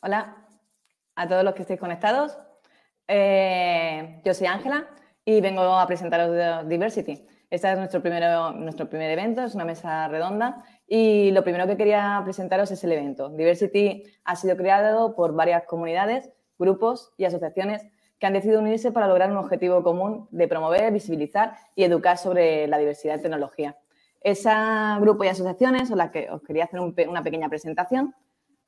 Hola a todos los que estéis conectados. Eh, yo soy Ángela y vengo a presentaros Diversity. Este es nuestro, primero, nuestro primer evento, es una mesa redonda y lo primero que quería presentaros es el evento. Diversity ha sido creado por varias comunidades, grupos y asociaciones que han decidido unirse para lograr un objetivo común de promover, visibilizar y educar sobre la diversidad de tecnología. Ese grupo y asociaciones son las que os quería hacer una pequeña presentación.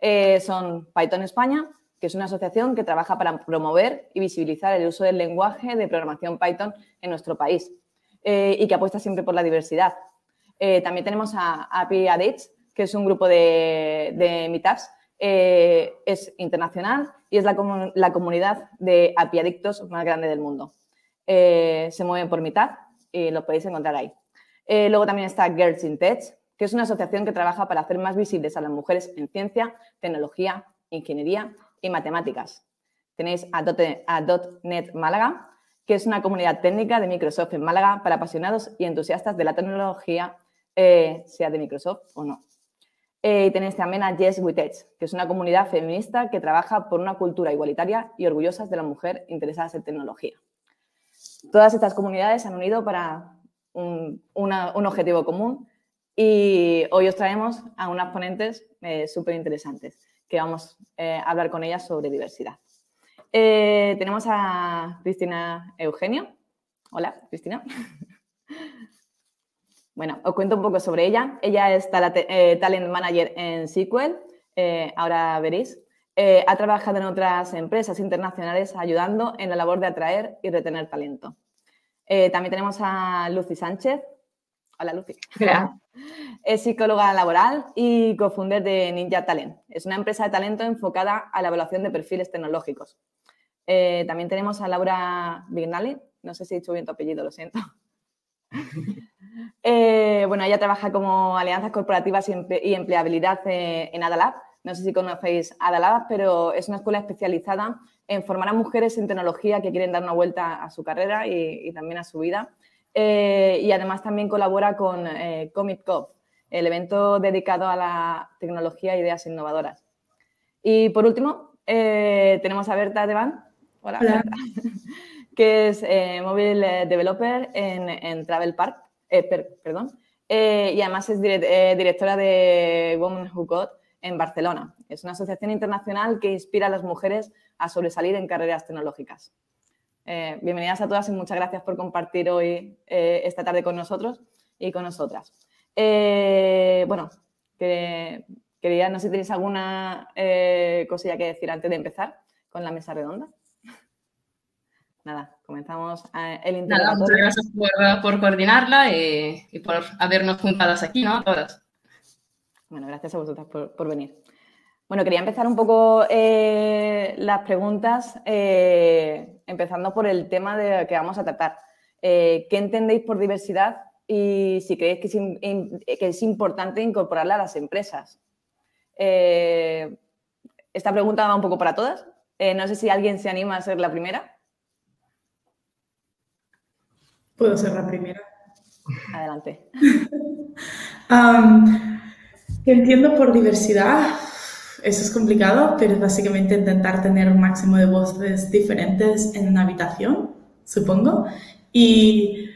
Eh, son Python España, que es una asociación que trabaja para promover y visibilizar el uso del lenguaje de programación Python en nuestro país eh, y que apuesta siempre por la diversidad. Eh, también tenemos a API Addicts, que es un grupo de, de meetups, es internacional y es la, comunidad de API Adictos más grande del mundo. se mueven por mitad y lo podéis encontrar ahí. luego también está Girls in Tech, que es una asociación que trabaja para hacer más visibles a las mujeres en ciencia, tecnología, ingeniería y matemáticas. Tenéis a, Málaga, que es una comunidad técnica de Microsoft en Málaga para apasionados y entusiastas de la tecnología, eh, sea de Microsoft o no. Eh, y tenéis también a Yes que es una comunidad feminista que trabaja por una cultura igualitaria y orgullosas de la mujer interesadas en tecnología. Todas estas comunidades han unido para un objetivo común, y hoy os traemos a unas ponentes eh, súper interesantes que vamos eh, a hablar con ellas sobre diversidad. Eh, tenemos a Cristina Eugenio. Hola, Cristina. bueno, os cuento un poco sobre ella. Ella es Talent Manager en SQL, ahora veréis. ha trabajado en otras empresas internacionales ayudando en la labor de atraer y retener talento. también tenemos a Lucy Sánchez. Hola, Lucy. Es psicóloga laboral y cofundadora de Ninja Talent. Es una empresa de talento enfocada a la evaluación de perfiles tecnológicos. Eh, también tenemos a Laura Vignali. No sé si he dicho bien tu apellido, lo siento. Eh, bueno, ella trabaja como alianzas corporativas y empleabilidad en Adalab. No sé si conocéis Adalab, pero es una escuela especializada en formar a mujeres en tecnología que quieren dar una vuelta a su carrera y también a su vida eh, y además también colabora con eh, Comic Cop, el evento dedicado a la tecnología e ideas innovadoras. Y por último, eh, tenemos a Berta Devan, Hola, que es mobile developer en, Travel Park, perdón, y además es directora de Women Who Code en Barcelona. Es una asociación internacional que inspira a las mujeres a sobresalir en carreras tecnológicas. Eh, bienvenidas a todas y muchas gracias por compartir hoy, eh, esta tarde con nosotros y con nosotras. Eh, bueno, quería, no sé si tenéis alguna cosilla que decir antes de empezar con la mesa redonda. Nada, comenzamos el interrogatorio. Nada, muchas gracias por, coordinarla y, por habernos juntadas aquí, ¿no? Todas. Bueno, gracias a vosotras por venir. Bueno, quería empezar un poco eh, las preguntas, eh, empezando por el tema de, que vamos a tratar. Eh, ¿Qué entendéis por diversidad y si creéis que es, importante incorporarla a las empresas? esta pregunta va un poco para todas. no sé si alguien se anima a ser la primera. Puedo ser la primera. Adelante. ¿Qué entiendo por diversidad? Eso es complicado, pero es básicamente intentar tener un máximo de voces diferentes en una habitación, supongo. Y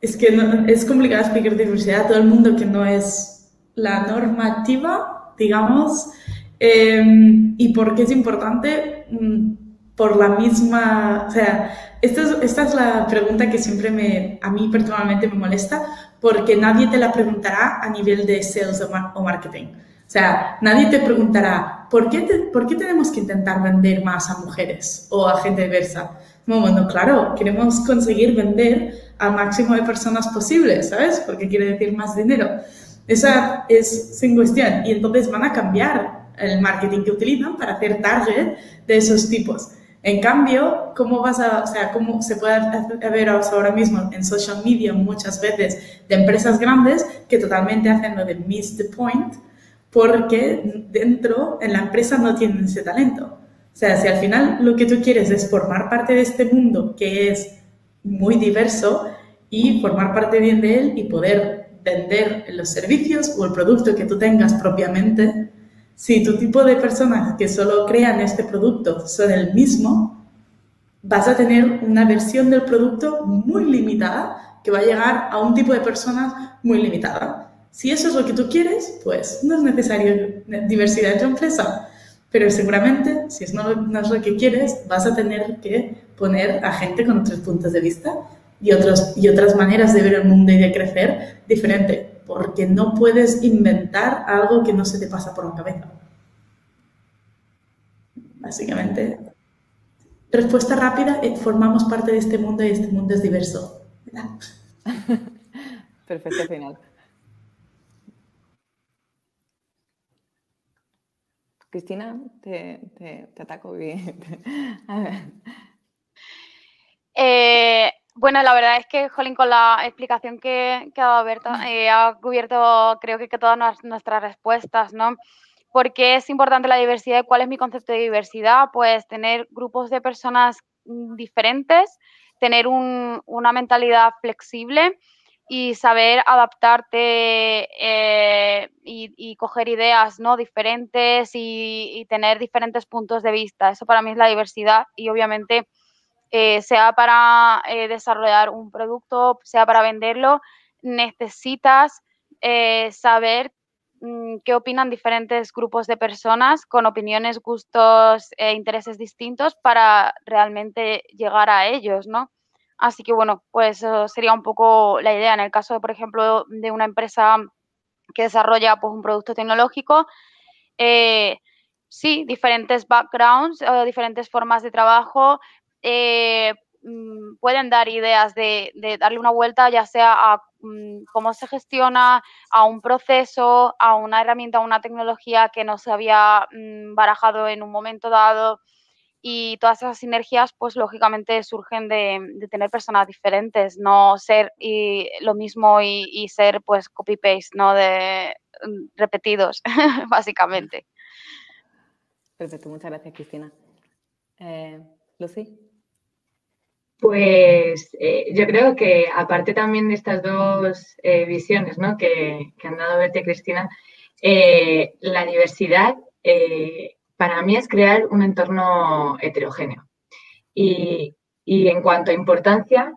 es que es complicado explicar diversidad a todo el mundo que no es la normativa, digamos. Em, ¿Y por qué es importante? Mm, por la misma, o sea, esta es, esta es la pregunta que siempre me, a mí personalmente me molesta, porque nadie te la preguntará a nivel de sales o marketing. O sea, nadie te preguntará, ¿por qué, ¿por qué tenemos que intentar vender más a mujeres o a gente diversa? Bueno, claro, queremos conseguir vender al máximo de personas posibles, ¿sabes? Porque quiere decir más dinero. Esa es sin cuestión. Y entonces van a cambiar el marketing que utilizan para hacer target de esos tipos. En cambio, ¿cómo vas a, o sea, cómo se puede ver ahora mismo en social media muchas veces de empresas grandes que totalmente hacen lo de miss the point, porque dentro, en la empresa, no tienen ese talento. O sea, si al final lo que tú quieres es formar parte de este mundo que es muy diverso y formar parte bien de él y poder vender los servicios o el producto que tú tengas propiamente, Si tu tipo de personas que solo crean este producto son el mismo, vas a tener una versión del producto muy limitada que va a llegar a un tipo de personas muy limitada. Si eso es lo que tú quieres, pues no es necesario diversidad entre empresa. Pero seguramente, si no, no, es lo que quieres, vas a tener que poner a gente con otros puntos de vista y, otros, y otras maneras de ver el mundo y de crecer diferente, porque no puedes inventar algo que no se te pasa por la cabeza. Básicamente, respuesta rápida, eh, formamos parte de este mundo y este mundo es diverso. Perfecto final. Cristina, te, te, ataco bien. Eh, bueno, la verdad es que, Jolín, con la explicación que, ha dado Berta, eh, ha cubierto, creo que, que todas nuestras respuestas, ¿no? ¿Por qué es importante la diversidad? ¿Cuál es mi concepto de diversidad? Pues tener grupos de personas mm, diferentes, tener una mentalidad flexible y saber adaptarte eh, y, coger ideas ¿no? diferentes y, tener diferentes puntos de vista. Eso para mí es la diversidad y obviamente eh, sea para eh, desarrollar un producto, sea para venderlo, necesitas saber mm, qué opinan diferentes grupos de personas con opiniones, gustos e intereses distintos para realmente llegar a ellos, ¿no? Así que bueno, pues sería un poco la idea. En el caso, de, por ejemplo, de una empresa que desarrolla pues, un producto tecnológico, eh, sí, diferentes backgrounds, o diferentes formas de trabajo eh, mm, pueden dar ideas de, darle una vuelta, ya sea a mm, cómo se gestiona, a un proceso, a una herramienta, a una tecnología que no se había mm, barajado en un momento dado y todas esas sinergias, pues lógicamente surgen de, tener personas diferentes, no ser y, lo mismo y, ser pues copy-paste, ¿no? De mm, repetidos, básicamente. Perfecto, muchas gracias, Cristina. Eh, Lucy. Pues eh, yo creo que aparte también de estas dos eh, visiones ¿no? que, que, han dado Verte Cristina, eh, la diversidad para mí es crear un entorno heterogéneo. Y, en cuanto a importancia,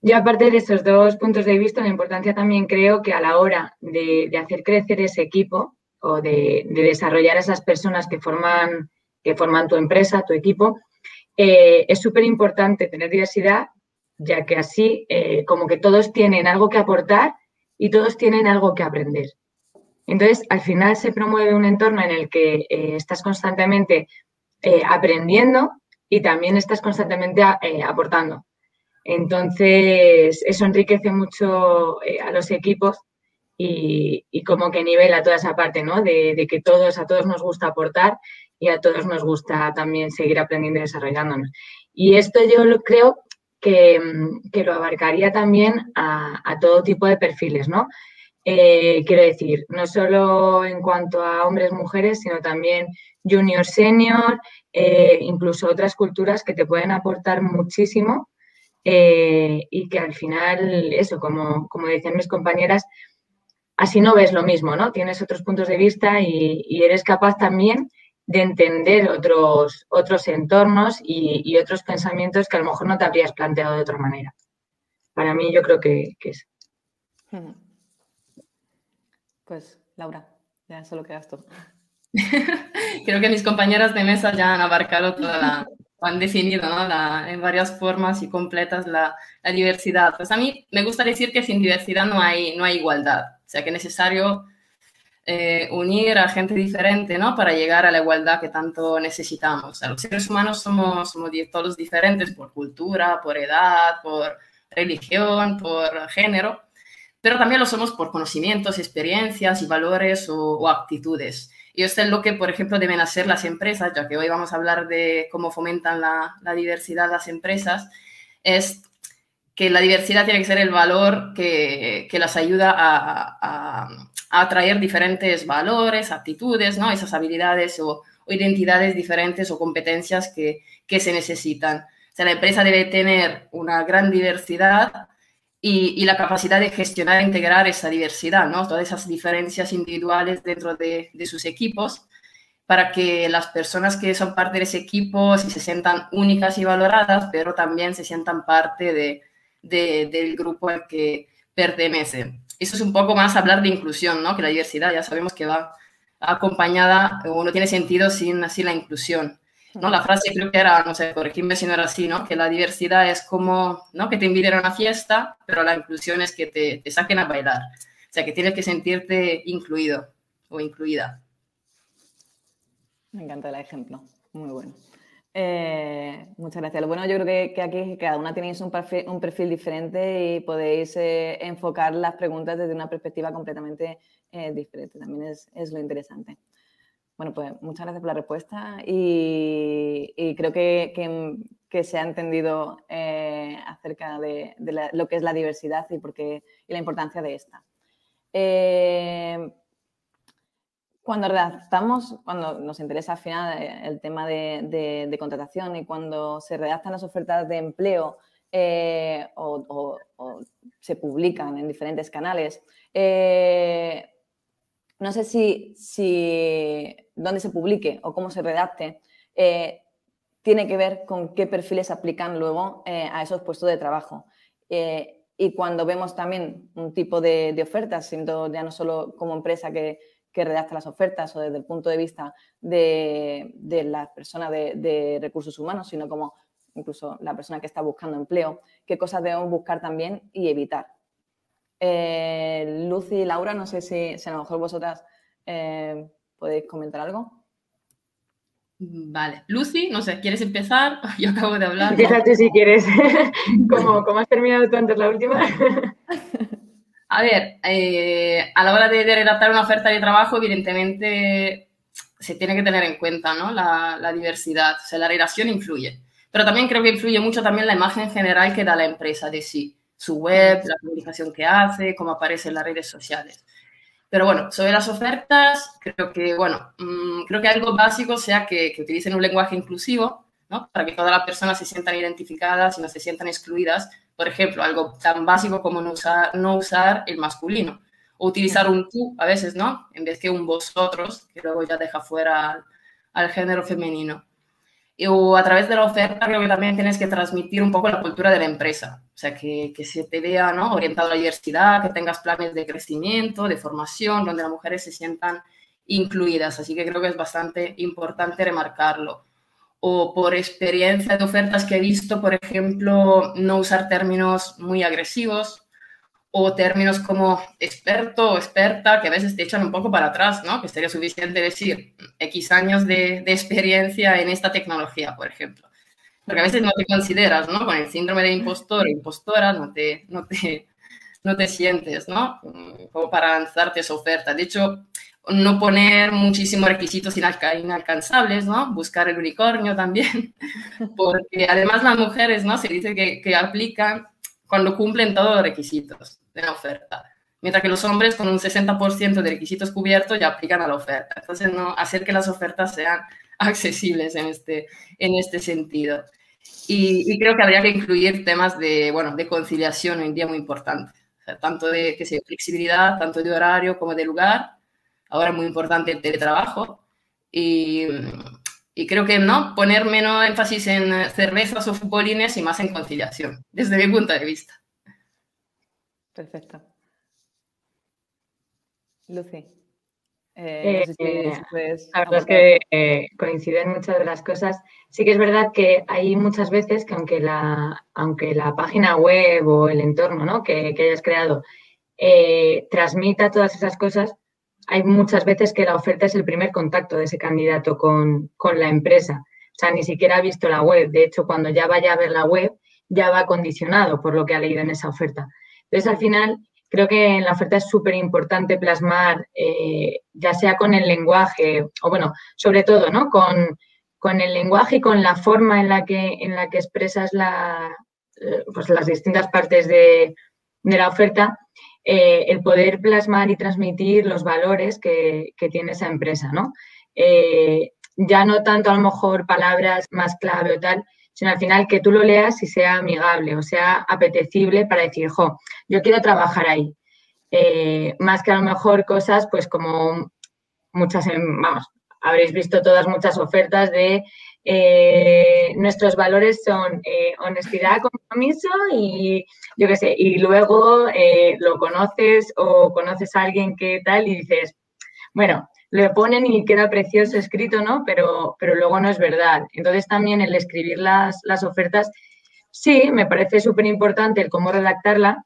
yo aparte de esos dos puntos de vista, la importancia también creo que a la hora de, hacer crecer ese equipo o de, desarrollar esas personas que forman, que forman tu empresa, tu equipo, eh, es súper importante tener diversidad, ya que así eh, como que todos tienen algo que aportar y todos tienen algo que aprender. Entonces, al final se promueve un entorno en el que eh, estás constantemente eh, aprendiendo y también estás constantemente eh, aportando. Entonces, eso enriquece mucho a los equipos y, como que nivela toda esa parte, ¿no? De, que todos, a todos nos gusta aportar y a todos nos gusta también seguir aprendiendo y desarrollándonos. Y esto yo creo que, lo abarcaría también a todo tipo de perfiles, ¿no? Eh, quiero decir, no solo en cuanto a hombres, mujeres, sino también junior, senior, eh, incluso otras culturas que te pueden aportar muchísimo eh, y que al final, eso, como, como decían mis compañeras, así no ves lo mismo, ¿no? Tienes otros puntos de vista y, eres capaz también de entender otros, otros entornos y, otros pensamientos que a lo mejor no te habrías planteado de otra manera. Para mí yo creo que, que es. Pues, Laura, ya solo quedas tú. Creo que mis compañeras de mesa ya han abarcado toda la, han definido ¿no? en varias formas y completas la, la, diversidad. Pues a mí me gusta decir que sin diversidad no hay, no hay igualdad. O sea que es necesario eh, unir a gente diferente ¿no? para llegar a la igualdad que tanto necesitamos. O sea, los seres humanos somos, somos todos diferentes por cultura, por edad, por religión, por género pero también lo somos por conocimientos, experiencias y valores o, actitudes. Y esto es lo que, por ejemplo, deben hacer las empresas, ya que hoy vamos a hablar de cómo fomentan la, la diversidad las empresas, es que la diversidad tiene que ser el valor que, que las ayuda a, atraer diferentes valores, actitudes, ¿no? esas habilidades o, o identidades diferentes o competencias que, que, se necesitan. O sea, la empresa debe tener una gran diversidad y, la capacidad de gestionar e integrar esa diversidad, ¿no? Todas esas diferencias individuales dentro de, sus equipos para que las personas que son parte de ese equipo se sientan únicas y valoradas, pero también se sientan parte de, del grupo al que pertenecen. Eso es un poco más hablar de inclusión, ¿no? que la diversidad ya sabemos que va acompañada o no tiene sentido sin así la inclusión. ¿No? La frase creo que era, no sé, corregirme si no era así, ¿no? que la diversidad es como ¿no? que te inviten a una fiesta, pero la inclusión es que te, te saquen a bailar. O sea, que tienes que sentirte incluido o incluida. Me encanta el ejemplo, muy bueno. Eh, muchas gracias. Bueno, yo creo que, aquí cada una tenéis un perfil, un perfil diferente y podéis eh, enfocar las preguntas desde una perspectiva completamente eh, diferente. También es, lo interesante. Bueno, pues muchas gracias por la respuesta y, creo que, se ha entendido acerca de, lo que es la diversidad y, por y la importancia de esta. Cuando redactamos, cuando nos interesa al final eh, el tema de, contratación y cuando se redactan las ofertas de empleo eh, o, se publican en diferentes canales, eh, no sé si, si dónde se publique o cómo se redacte tiene que ver con qué perfiles aplican luego a esos puestos de trabajo. y cuando vemos también un tipo de, de ofertas, siendo ya no solo como empresa que que redacta las ofertas o desde el punto de vista de, la persona de, recursos humanos, sino como incluso la persona que está buscando empleo, qué cosas debemos buscar también y evitar. Eh, Lucy y Laura, no sé si, a lo mejor vosotras eh, podéis comentar algo. Vale. Lucy, no sé, ¿quieres empezar? Yo acabo de hablar. Empieza tú si quieres. como, como has terminado tú antes la última. A ver, eh, a la hora de, redactar una oferta de trabajo, evidentemente se tiene que tener en cuenta ¿no? la, diversidad, o sea, la relación influye. Pero también creo que influye mucho también la imagen general que da la empresa de sí, su web, la comunicación que hace, cómo aparece en las redes sociales. Pero bueno, sobre las ofertas, creo que, bueno, mm, creo que algo básico sea que, utilicen un lenguaje inclusivo, ¿no? Para que todas las personas se sientan identificadas y no se sientan excluidas por ejemplo, algo tan básico como no usar, no usar el masculino o utilizar un tú a veces, ¿no? En vez que un vosotros, que luego ya deja fuera al, género femenino. Y, o a través de la oferta creo que también tienes que transmitir un poco la cultura de la empresa. O sea, que, que se te vea ¿no? orientado a la diversidad, que tengas planes de crecimiento, de formación, donde las mujeres se sientan incluidas. Así que creo que es bastante importante remarcarlo o por experiencia de ofertas que he visto, por ejemplo, no usar términos muy agresivos o términos como experto o experta que a veces te echan un poco para atrás, ¿no? Que sería suficiente decir X años de, experiencia en esta tecnología, por ejemplo. Porque a veces no te consideras, ¿no? Con el síndrome de impostor o impostora no te, no te, no te sientes, ¿no? Como para lanzarte esa oferta. De hecho, no poner muchísimos requisitos inalcanzables, ¿no? Buscar el unicornio también, porque además las mujeres, ¿no? Se dice que, que aplican cuando cumplen todos los requisitos de la oferta, mientras que los hombres con un 60% de requisitos cubiertos ya aplican a la oferta. Entonces, ¿no? Hacer que las ofertas sean accesibles en este, en este sentido. Y, creo que habría que incluir temas de, bueno, de conciliación hoy en día muy importantes, tanto de que sea, flexibilidad, tanto de horario como de lugar, ahora es muy importante el teletrabajo y, y, creo que no poner menos énfasis en cervezas o futbolines y más en conciliación, desde mi punto de vista. Perfecto. Lucy. Eh, eh, la verdad es que eh, coinciden muchas de las cosas. Sí que es verdad que hay muchas veces que aunque la, aunque la página web o el entorno ¿no? que, que hayas creado transmita todas esas cosas, hay muchas veces que la oferta es el primer contacto de ese candidato con, la empresa. O sea, ni siquiera ha visto la web. De hecho, cuando ya vaya a ver la web, ya va condicionado por lo que ha leído en esa oferta. Entonces, al final, creo que en la oferta es súper importante plasmar, eh, ya sea con el lenguaje, o bueno, sobre todo, ¿no? Con, el lenguaje y con la forma en la que, en la que expresas la, eh, pues las distintas partes de, de la oferta, eh, el poder plasmar y transmitir los valores que, tiene esa empresa, ¿no? Ya no tanto a lo mejor palabras más clave o tal, sino al final que tú lo leas y sea amigable o sea apetecible para decir, jo, yo quiero trabajar ahí. Eh, más que a lo mejor cosas, pues como muchas, vamos, habréis visto todas muchas ofertas de eh, nuestros valores son eh, honestidad, compromiso y yo qué sé, y luego lo conoces o conoces a alguien que tal y dices, bueno, le ponen y queda precioso escrito, ¿no? Pero, pero luego no es verdad. Entonces también el escribir las, las ofertas, sí, me parece súper importante el cómo redactarla,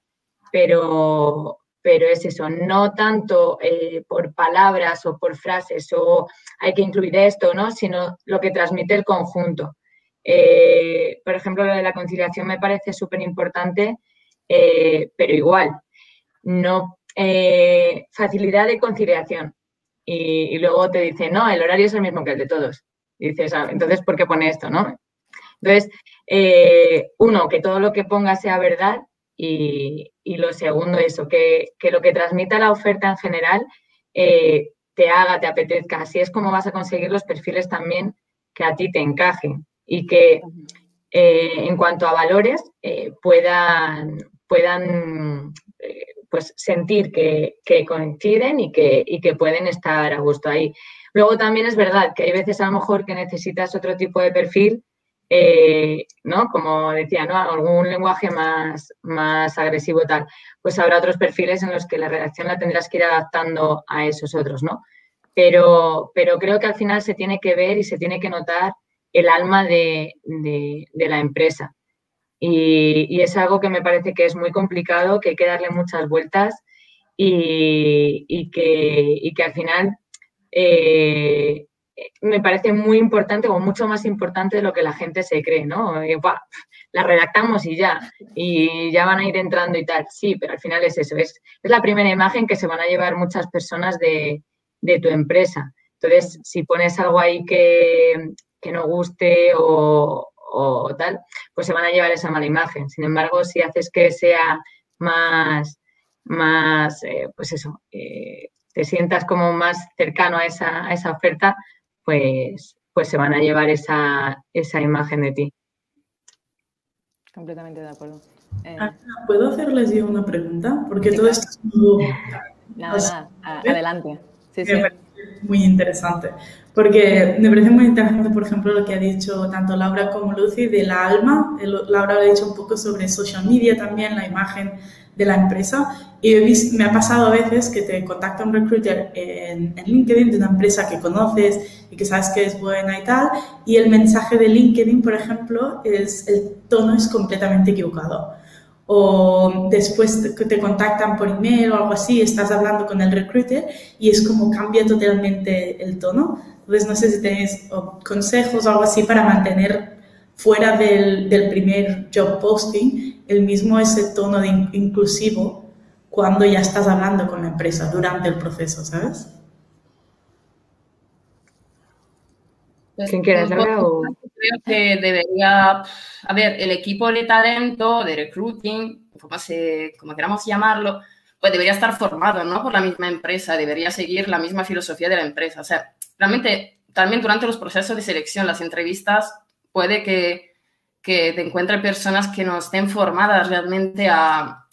pero, pero es eso, no tanto eh, por palabras o por frases o hay que incluir esto, ¿no? Sino lo que transmite el conjunto. Eh, por ejemplo, lo de la conciliación me parece súper importante, eh, pero igual, no facilidad de conciliación. Y, y, luego te dice, no, el horario es el mismo que el de todos. Y dices, ah, entonces, ¿por qué pone esto, no? Entonces, uno, que todo lo que ponga sea verdad y, lo segundo, eso, que, lo que transmita la oferta en general eh, te haga, te apetezca. Así es como vas a conseguir los perfiles también que a ti te encajen y que eh, en cuanto a valores eh, puedan, puedan pues sentir que, coinciden y que, y que pueden estar a gusto ahí. Luego también es verdad que hay veces a lo mejor que necesitas otro tipo de perfil eh, ¿no? Como decía, ¿no? Algún lenguaje más, más agresivo tal. Pues habrá otros perfiles en los que la redacción la tendrás que ir adaptando a esos otros, ¿no? Pero, pero creo que al final se tiene que ver y se tiene que notar el alma de, la empresa. Y, es algo que me parece que es muy complicado, que hay que darle muchas vueltas y, que, que, al final eh, me parece muy importante o mucho más importante de lo que la gente se cree, ¿no? Eh, la redactamos y ya, y ya van a ir entrando y tal. Sí, pero al final es eso, es, es la primera imagen que se van a llevar muchas personas de, tu empresa. Entonces, si pones algo ahí que, no guste o, tal, pues se van a llevar esa mala imagen. Sin embargo, si haces que sea más, más eh, pues eso, eh, te sientas como más cercano a esa, a esa oferta, pues, pues se van a llevar esa, imagen de ti. Completamente de acuerdo. Eh, ¿Puedo hacerles yo una pregunta? Porque todo esto es muy... Nada, nada, adelante. Sí, sí. Muy interesante. Porque me parece muy interesante, por ejemplo, lo que ha dicho tanto Laura como Lucy de la alma. Laura ha dicho un poco sobre social media también, la imagen de la empresa. Y me ha pasado a veces que te contacta un recruiter en, LinkedIn de una empresa que conoces y que sabes que es buena y tal, y el mensaje de LinkedIn, por ejemplo, es el tono es completamente equivocado. O después te, te contactan por email o algo así, estás hablando con el recruiter y es como cambia totalmente el tono. Entonces, no sé si tenéis consejos o algo así para mantener fuera del, del primer job posting el mismo ese tono de inclusivo cuando ya estás hablando con la empresa durante el proceso, ¿sabes? Pues, ¿Quién quieres hablar? Creo que debería, a ver, el equipo de talento, de recruiting, como, se, como queramos llamarlo, pues debería estar formado, ¿no? Por la misma empresa, debería seguir la misma filosofía de la empresa. O sea, realmente también durante los procesos de selección, las entrevistas, puede que, que te encuentre personas que no estén formadas realmente a,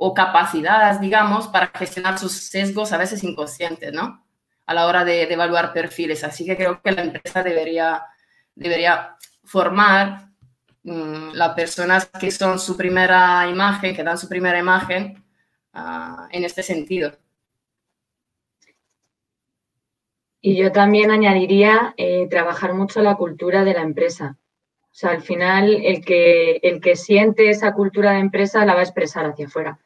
o capacidades, digamos, para gestionar sus sesgos a veces inconscientes, ¿no? A la hora de, evaluar perfiles. Así que creo que la empresa debería, debería formar mm, las personas que son su primera imagen, que dan su primera imagen ah, en este sentido. Y yo también añadiría eh, trabajar mucho la cultura de la empresa. O sea, al final el que, el que siente esa cultura de empresa la va a expresar hacia afuera.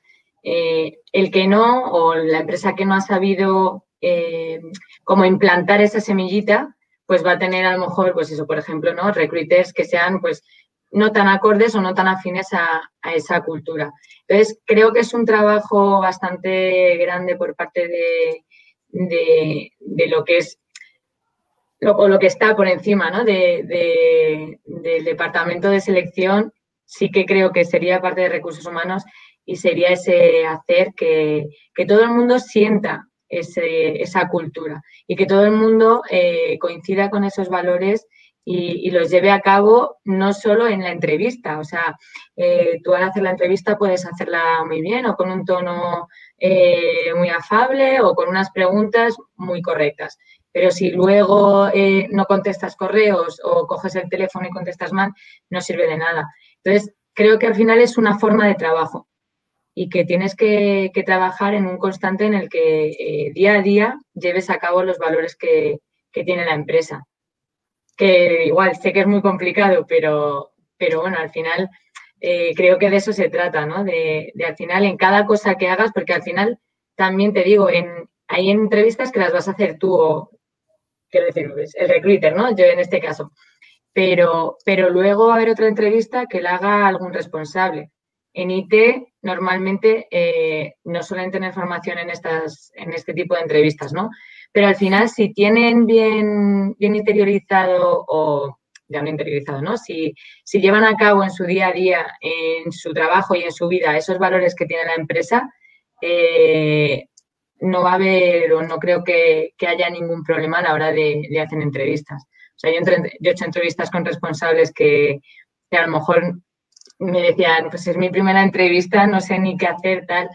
Eh, el que no o la empresa que no ha sabido eh, cómo implantar esa semillita, pues va a tener a lo mejor, pues eso, por ejemplo, ¿no? Recruiters que sean, pues, no tan acordes o no tan afines a, esa cultura. Entonces, creo que es un trabajo bastante grande por parte de, de, lo que es o lo que está por encima ¿no? de, del departamento de selección, sí que creo que sería parte de recursos humanos y sería ese hacer que, todo el mundo sienta esa cultura y que todo el mundo eh, coincida con esos valores y, los lleve a cabo no solo en la entrevista, o sea, eh, tú al hacer la entrevista puedes hacerla muy bien o con un tono eh, muy afable o con unas preguntas muy correctas, Pero si luego eh, no contestas correos o coges el teléfono y contestas mal, no sirve de nada. Entonces, creo que al final es una forma de trabajo y que tienes que, trabajar en un constante en el que eh, día a día lleves a cabo los valores que, tiene la empresa. Que igual sé que es muy complicado, pero, pero bueno, al final eh, creo que de eso se trata, ¿no? De, al final en cada cosa que hagas, porque al final también te digo, hay entrevistas que las vas a hacer tú o, quiero decir, pues, el recruiter, ¿no? Yo en este caso. Pero, pero luego va a haber otra entrevista que la haga algún responsable. En IT normalmente eh, no suelen tener formación en, estas, en este tipo de entrevistas, ¿no? Pero al final, si tienen bien, bien interiorizado o ya no interiorizado, ¿no? Si, si llevan a cabo en su día a día, en su trabajo y en su vida esos valores que tiene la empresa, eh, no va a haber o no creo que, haya ningún problema a la hora de, hacer entrevistas. O sea, yo, he hecho entrevistas con responsables que, a lo mejor me decían, pues es mi primera entrevista, no sé ni qué hacer, tal.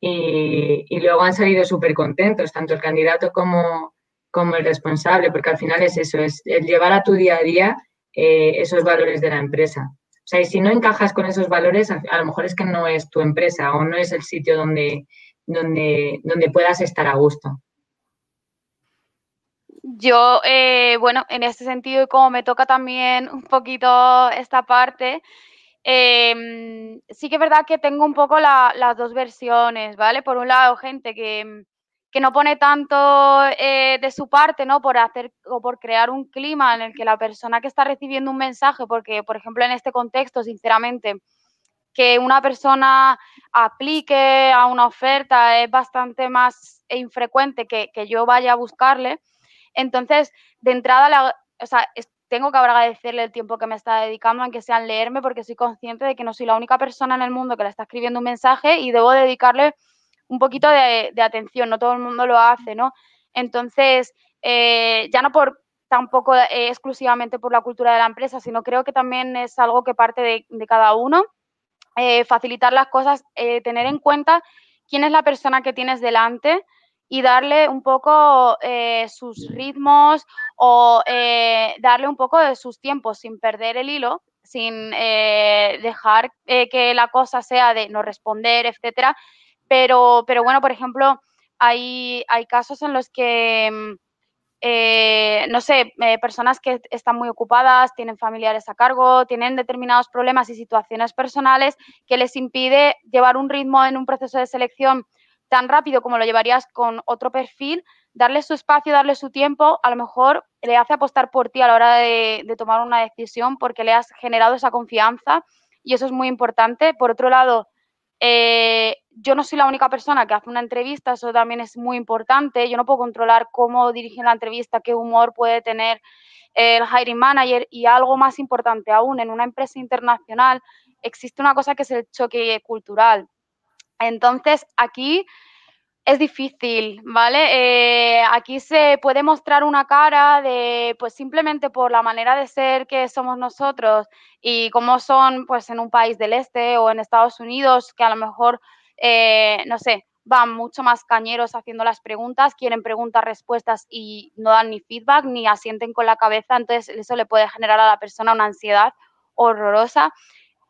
Y, luego han salido súper contentos, tanto el candidato como, como el responsable, porque al final es eso, es llevar a tu día a día eh, esos valores de la empresa. O sea, y si no encajas con esos valores, a, lo mejor es que no es tu empresa o no es el sitio donde, donde, donde puedas estar a gusto. Yo, eh, bueno, en este sentido, y como me toca también un poquito esta parte, em, sí que es verdad que tengo un poco las dos versiones, ¿vale? Por un lado, gente que, que no pone tanto eh, de su parte, ¿no? Por hacer o por crear un clima en el que la persona que está recibiendo un mensaje, porque, por ejemplo, en este contexto, sinceramente, que una persona aplique a una oferta es bastante más infrecuente que, yo vaya a buscarle. Entonces, de entrada, tengo que agradecerle el tiempo que me está dedicando, aunque sea en leerme, porque soy consciente de que no soy la única persona en el mundo que le está escribiendo un mensaje y debo dedicarle un poquito de, atención. No todo el mundo lo hace, ¿no? Entonces, eh, ya no por tampoco eh, exclusivamente por la cultura de la empresa, sino creo que también es algo que parte de cada uno eh, facilitar las cosas, tener en cuenta quién es la persona que tienes delante y darle un poco sus ritmos o darle un poco de sus tiempos sin perder el hilo, sin dejar que la cosa sea de no responder, etcétera. Pero, pero bueno, por ejemplo, hay, hay casos en los que mm, eh, no sé, eh, personas que están muy ocupadas, tienen familiares a cargo, tienen determinados problemas y situaciones personales que les impide llevar un ritmo en un proceso de selección tan rápido como lo llevarías con otro perfil, darle su espacio, darle su tiempo, a lo mejor le hace apostar por ti a la hora de, de tomar una decisión porque le has generado esa confianza y eso es muy importante. Por otro lado, eh, yo no soy la única persona que hace una entrevista, eso también es muy importante. Yo no puedo controlar cómo dirigen la entrevista, qué humor puede tener el hiring manager y algo más importante aún, en una empresa internacional existe una cosa que es el choque cultural. Entonces, aquí es difícil, ¿vale? Eh, aquí se puede mostrar una cara de, pues simplemente por la manera de ser que somos nosotros y cómo son, pues en un país del este o en Estados Unidos, que a lo mejor, eh, no sé, van mucho más cañeros haciendo las preguntas, quieren preguntas, respuestas y no dan ni feedback ni asienten con la cabeza, entonces eso le puede generar a la persona una ansiedad horrorosa.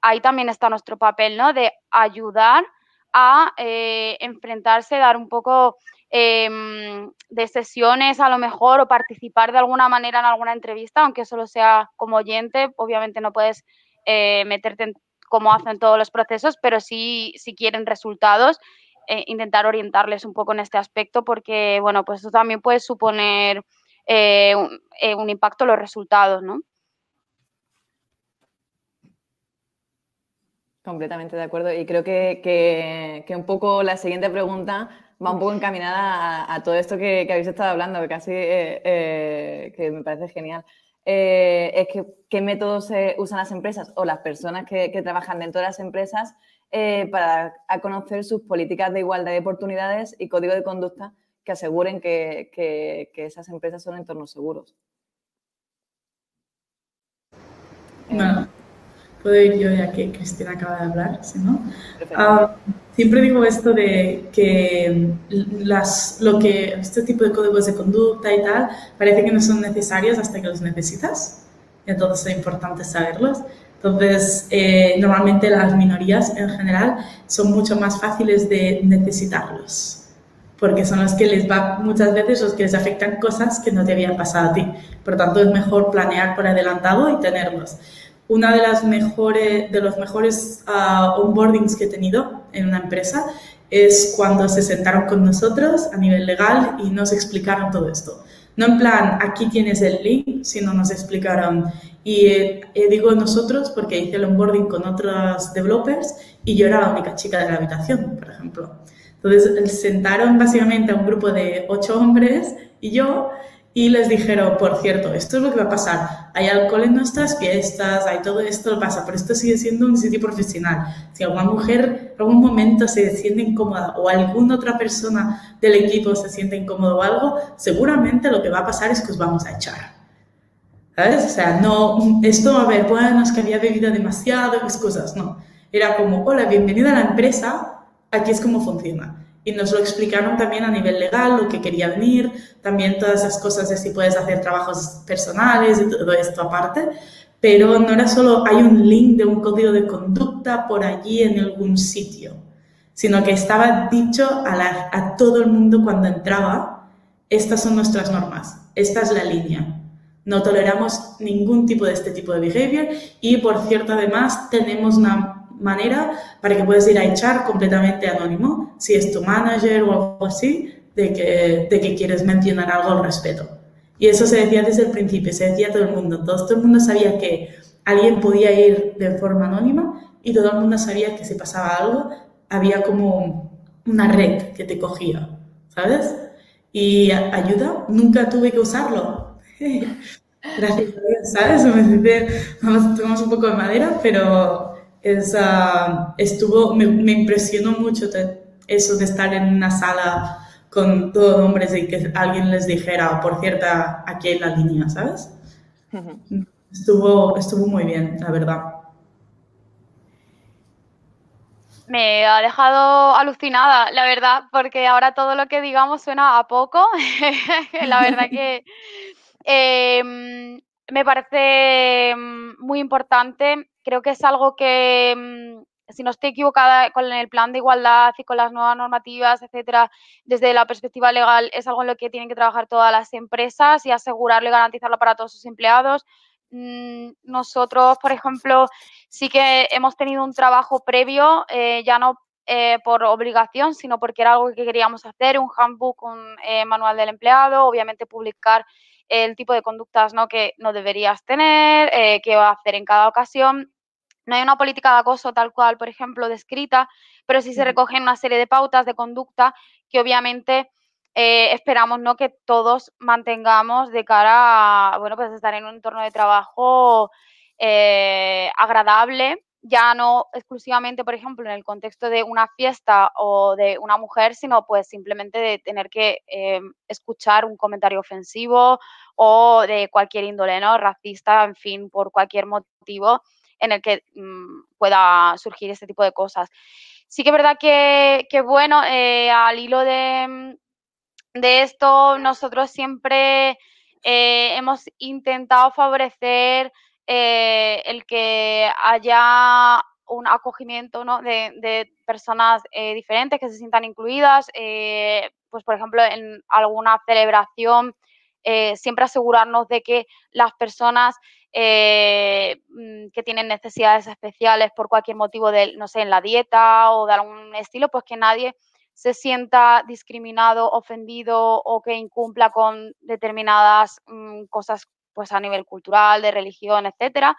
Ahí también está nuestro papel, ¿no? De ayudar a eh, enfrentarse, dar un poco em, de sesiones a lo mejor o participar de alguna manera en alguna entrevista, aunque solo sea como oyente, obviamente no puedes eh, meterte como hacen todos los procesos, pero sí, si quieren resultados, eh, intentar orientarles un poco en este aspecto porque, bueno, pues eso también puede suponer un, un impacto en los resultados, ¿no? Completamente de acuerdo. Y creo que, un poco la siguiente pregunta va un poco encaminada a, todo esto que, habéis estado hablando, que casi eh, eh, que me parece genial. Eh, es que qué métodos usan las empresas o las personas que, trabajan dentro de las empresas para conocer sus políticas de igualdad de oportunidades y código de conducta que aseguren que, que esas empresas son entornos seguros. Bueno, puedo ir yo ya que Cristina acaba de hablar, si no. Ah, siempre digo esto de que, las, lo que este tipo de códigos de conducta y tal parece que no son necesarios hasta que los necesitas. Entonces es importante saberlos. Entonces, eh, normalmente las minorías en general son mucho más fáciles de necesitarlos, porque son los que les va muchas veces los que les afectan cosas que no te habían pasado a ti. Por tanto, es mejor planear por adelantado y tenerlos. Una de las mejores, de los mejores uh, onboardings que he tenido en una empresa es cuando se sentaron con nosotros a nivel legal y nos explicaron todo esto. No en plan, aquí tienes el link, sino nos explicaron. Y eh, eh, digo nosotros porque hice el onboarding con otros developers y yo era la única chica de la habitación, por ejemplo. Entonces sentaron básicamente a un grupo de ocho hombres y yo y les dijeron, por cierto, esto es lo que va a pasar. Hay alcohol en nuestras fiestas, hay todo esto pasa, pero esto sigue siendo un sitio profesional. Si alguna mujer en algún momento se siente incómoda o alguna otra persona del equipo se siente incómodo o algo, seguramente lo que va a pasar es que os vamos a echar. ¿Sabes? O sea, no, esto, a ver, bueno, es que había bebido demasiado, excusas, no. Era como, hola, bienvenida a la empresa, aquí es como funciona y nos lo explicaron también a nivel legal, lo que quería venir, también todas esas cosas de si puedes hacer trabajos personales y todo esto aparte, pero no era solo hay un link de un código de conducta por allí en algún sitio, sino que estaba dicho a, a todo el mundo cuando entraba, estas son nuestras normas, esta es la línea. No toleramos ningún tipo de este tipo de behavior y, por cierto, además tenemos una manera para que puedas ir a echar completamente anónimo, si es tu manager o algo así, de que, de que quieres mencionar algo al respeto. Y eso se decía desde el principio, se decía todo el mundo. Todo, todo el mundo sabía que alguien podía ir de forma anónima y todo el mundo sabía que si pasaba algo, había como una red que te cogía, ¿sabes? Y ayuda, nunca tuve que usarlo. Gracias a Dios, ¿sabes? Me vamos, un poco de madera, pero es, estuvo, me, impresionó mucho eso de estar en una sala con todos hombres y que alguien les dijera, por cierto, aquí hay la línea, ¿sabes? Estuvo, estuvo muy bien, la verdad. Me ha dejado alucinada, la verdad, porque ahora todo lo que digamos suena a poco. la verdad que em, me parece mm, muy importante Creo que es algo que, mm, si no estoy equivocada con el plan de igualdad y con las nuevas normativas, etcétera, desde la perspectiva legal, es algo en lo que tienen que trabajar todas las empresas y asegurarlo y garantizarlo para todos sus empleados. Mm, nosotros, por ejemplo, sí que hemos tenido un trabajo previo, eh, ya no eh, por obligación, sino porque era algo que queríamos hacer, un handbook, un eh, manual del empleado, obviamente publicar el tipo de conductas ¿no? que no deberías tener, qué hacer en cada ocasión no hay una política de acoso tal cual, por ejemplo, descrita, pero sí se recogen una serie de pautas de conducta que obviamente eh, esperamos ¿no? que todos mantengamos de cara a bueno, pues estar en un entorno de trabajo eh, agradable, ya no exclusivamente, por ejemplo, en el contexto de una fiesta o de una mujer, sino pues simplemente de tener que eh, escuchar un comentario ofensivo o de cualquier índole, ¿no? Racista, en fin, por cualquier motivo en el que mm, pueda surgir este tipo de cosas. Sí que es verdad que, bueno, eh, al hilo de, de, esto, nosotros siempre eh, hemos intentado favorecer eh, el que haya un acogimiento de, personas diferentes que se sientan incluidas, pues por ejemplo en alguna celebración, siempre asegurarnos de que las personas eh, mm, que tienen necesidades especiales por cualquier motivo, de, no sé, en la dieta o de algún estilo, pues que nadie se sienta discriminado, ofendido o que incumpla con determinadas mm, cosas pues a nivel cultural, de religión, etcétera,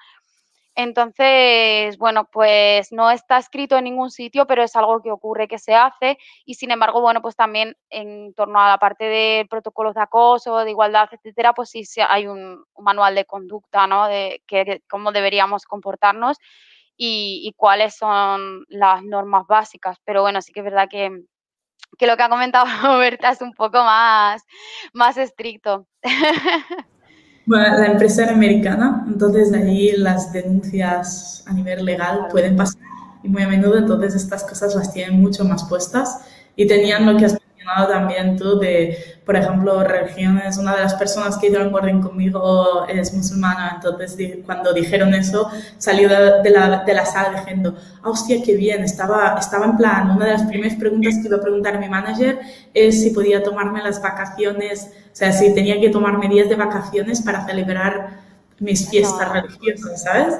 entonces, bueno, pues no está escrito en ningún sitio, pero es algo que ocurre, que se hace y sin embargo, bueno, pues también en torno a la parte de protocolos de acoso, de igualdad, etcétera, pues sí, hay un, manual de conducta, ¿no? De que, cómo deberíamos comportarnos y, cuáles son las normas básicas. Pero bueno, sí que es verdad que, que lo que ha comentado Berta es un poco más, más estricto. Bueno, la empresa era americana, entonces de ahí las denuncias a nivel legal pueden pasar y muy a menudo entonces estas cosas las tienen mucho más puestas y tenían lo que mencionado también tú de, por ejemplo, religiones. Una de las personas que hizo el onboarding conmigo es musulmana, entonces cuando dijeron eso salió de, la, de la, sala diciendo, ah, hostia, qué bien, estaba, estaba en plan, una de las primeras preguntas que iba a preguntar a mi manager es si podía tomarme las vacaciones, o sea, si tenía que tomarme días de vacaciones para celebrar mis fiestas religiosas, ¿sabes?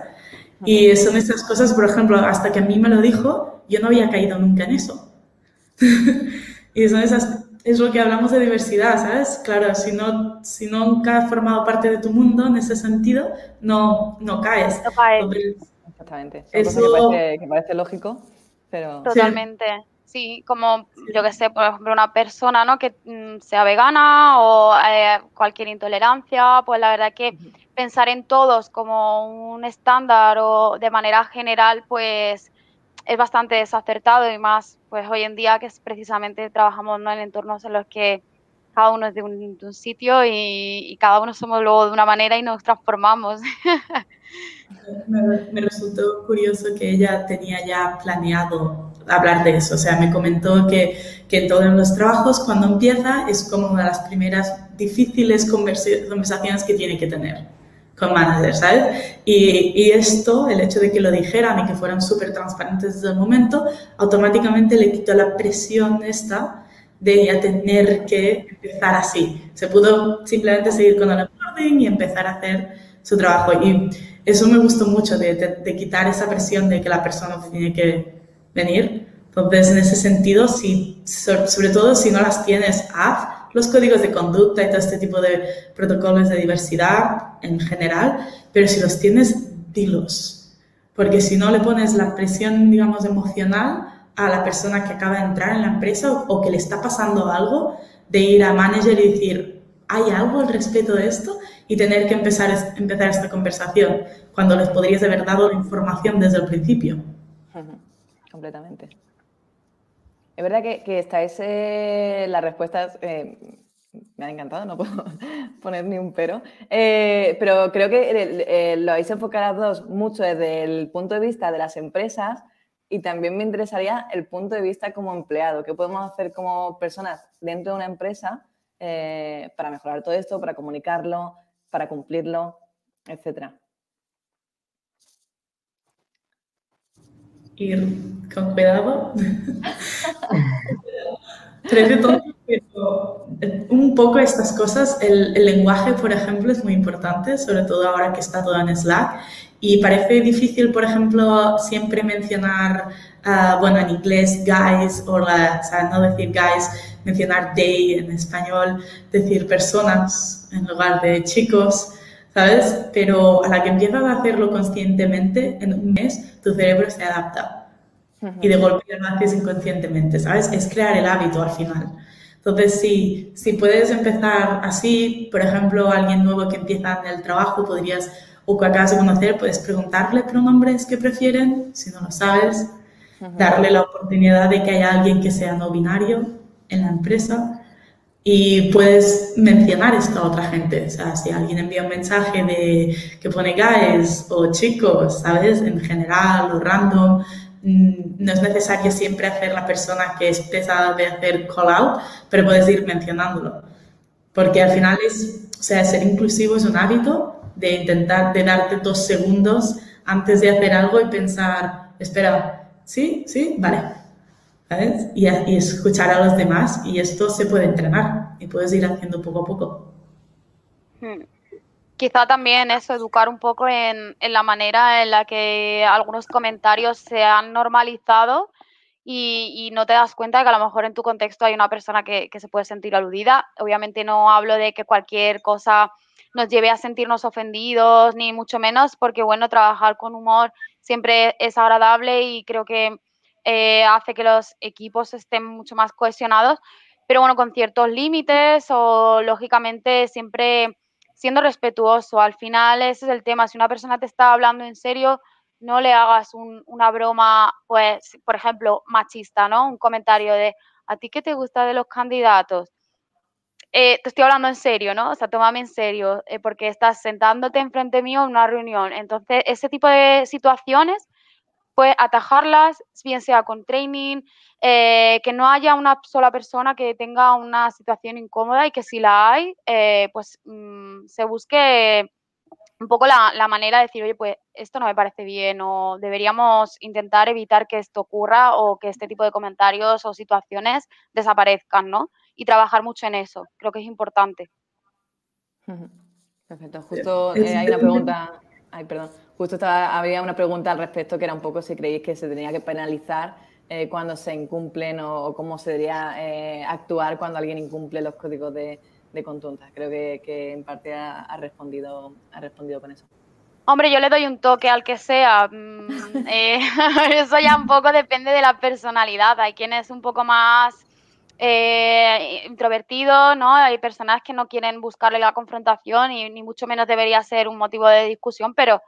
Y son esas cosas, por ejemplo, hasta que a mí me lo dijo, yo no había caído nunca en eso. y son esas, es lo que hablamos de diversidad, ¿sabes? Claro, si no, si nunca has formado parte de tu mundo en ese sentido, no, no caes. No caes. Exactamente. eso... que, parece, lógico, pero... Totalmente. Sí, como yo que sé, por ejemplo, una persona ¿no? que mm, sea vegana o eh, cualquier intolerancia, pues la verdad que pensar en todos como un estándar o de manera general, pues es bastante desacertado y más pues hoy en día que es precisamente trabajamos ¿no? en entornos en los que cada uno es de un, sitio y, cada uno somos luego de una manera y nos transformamos. Me, resultó curioso que ella tenía ya planeado hablar de eso, o sea, me comentó que, que en todos los trabajos cuando empieza es como una de las primeras difíciles conversaciones que tiene que tener con managers, ¿sabes? Y, y, esto, el hecho de que lo dijeran y que fueran súper transparentes desde el momento, automáticamente le quitó la presión esta de ya tener que empezar así. Se pudo simplemente seguir con el onboarding y empezar a hacer su trabajo. Y eso me gustó mucho, de, de, quitar esa presión de que la persona tiene que venir. Entonces, en ese sentido, si, sobre todo si no las tienes, haz los códigos de conducta y todo este tipo de protocolos de diversidad en general, pero si los tienes, dilos. Porque si no le pones la presión, digamos, emocional a la persona que acaba de entrar en la empresa o, que le está pasando algo, de ir a manager y decir, ¿hay algo al respecto de esto? Y tener que empezar, empezar esta conversación cuando les podrías haber dado la información desde el principio. Completamente. Es verdad que, que eh, las respuestas eh, me han encantado, no puedo poner ni un pero, eh, pero creo que lo habéis enfocado mucho desde el punto de vista de las empresas y también me interesaría el punto de vista como empleado. ¿Qué podemos hacer como personas dentro de una empresa para mejorar todo esto, para comunicarlo, para cumplirlo, etcétera? Ir con cuidado. pero un poco estas cosas, el, lenguaje, por ejemplo, es muy importante, sobre todo ahora que está todo en Slack. Y parece difícil, por ejemplo, siempre mencionar, ah, bueno, en inglés, guys, o, la, o sea, no decir guys, mencionar they en español, decir personas en lugar de chicos. ¿Sabes? Pero a la que empiezas a hacerlo conscientemente, en un mes, tu cerebro se adapta. Y de golpe lo haces inconscientemente, ¿sabes? Es crear el hábito al final. Entonces, si, si puedes empezar así, por ejemplo, alguien nuevo que empieza en el trabajo, podrías, o que acabas de conocer, puedes preguntarle pronombres que prefieren, si no lo sabes, darle la oportunidad de que haya alguien que sea no binario en la empresa y puedes mencionar esto a otra gente. O sea, si alguien envía un mensaje de que pone guys o chicos, ¿sabes? En general o random, mm, no es necesario siempre hacer la persona que es pesada de hacer call out, pero puedes ir mencionándolo. Porque al final es, o sea, ser inclusivo es un hábito de intentar, de darte dos segundos antes de hacer algo y pensar, espera, ¿sí? ¿Sí? Vale, y, escuchar a los demás y esto se puede entrenar y puedes ir haciendo poco a poco. Hmm. Quizá también eso, educar un poco en, la manera en la que algunos comentarios se han normalizado y, no te das cuenta de que a lo mejor en tu contexto hay una persona que, que se puede sentir aludida. Obviamente no hablo de que cualquier cosa nos lleve a sentirnos ofendidos, ni mucho menos, porque bueno, trabajar con humor siempre es agradable y creo que eh, hace que los equipos estén mucho más cohesionados, pero bueno, con ciertos límites o lógicamente siempre siendo respetuoso. Al final ese es el tema. Si una persona te está hablando en serio, no le hagas una broma, pues, por ejemplo, machista, ¿no? Un comentario de, ¿a ti qué te gusta de los candidatos? eh, te estoy hablando en serio, ¿no? O sea, tómame en serio, eh, porque estás sentándote enfrente mío en una reunión. Entonces, ese tipo de situaciones, pues atajarlas, bien sea con training, eh, que no haya una sola persona que tenga una situación incómoda y que si la hay, pues mm, se busque un poco la, la, manera de decir, oye, pues esto no me parece bien o deberíamos intentar evitar que esto ocurra o que este tipo de comentarios o situaciones desaparezcan, ¿no? Y trabajar mucho en eso, creo que es importante. Perfecto, justo eh, hay una pregunta, ay, perdón, justo estaba, había una pregunta al respecto que era un poco si creéis que se tenía que penalizar eh, cuando se incumplen o, cómo se debería eh, actuar cuando alguien incumple los códigos de de contuntas. Creo que, en parte ha, respondido, ha respondido con eso. Hombre, yo le doy un toque al que sea. Mm, eh, eso ya un poco depende de la personalidad. Hay quien es un poco más eh, introvertido, ¿no? Hay personas que no quieren buscarle la confrontación y ni mucho menos debería ser un motivo de discusión, pero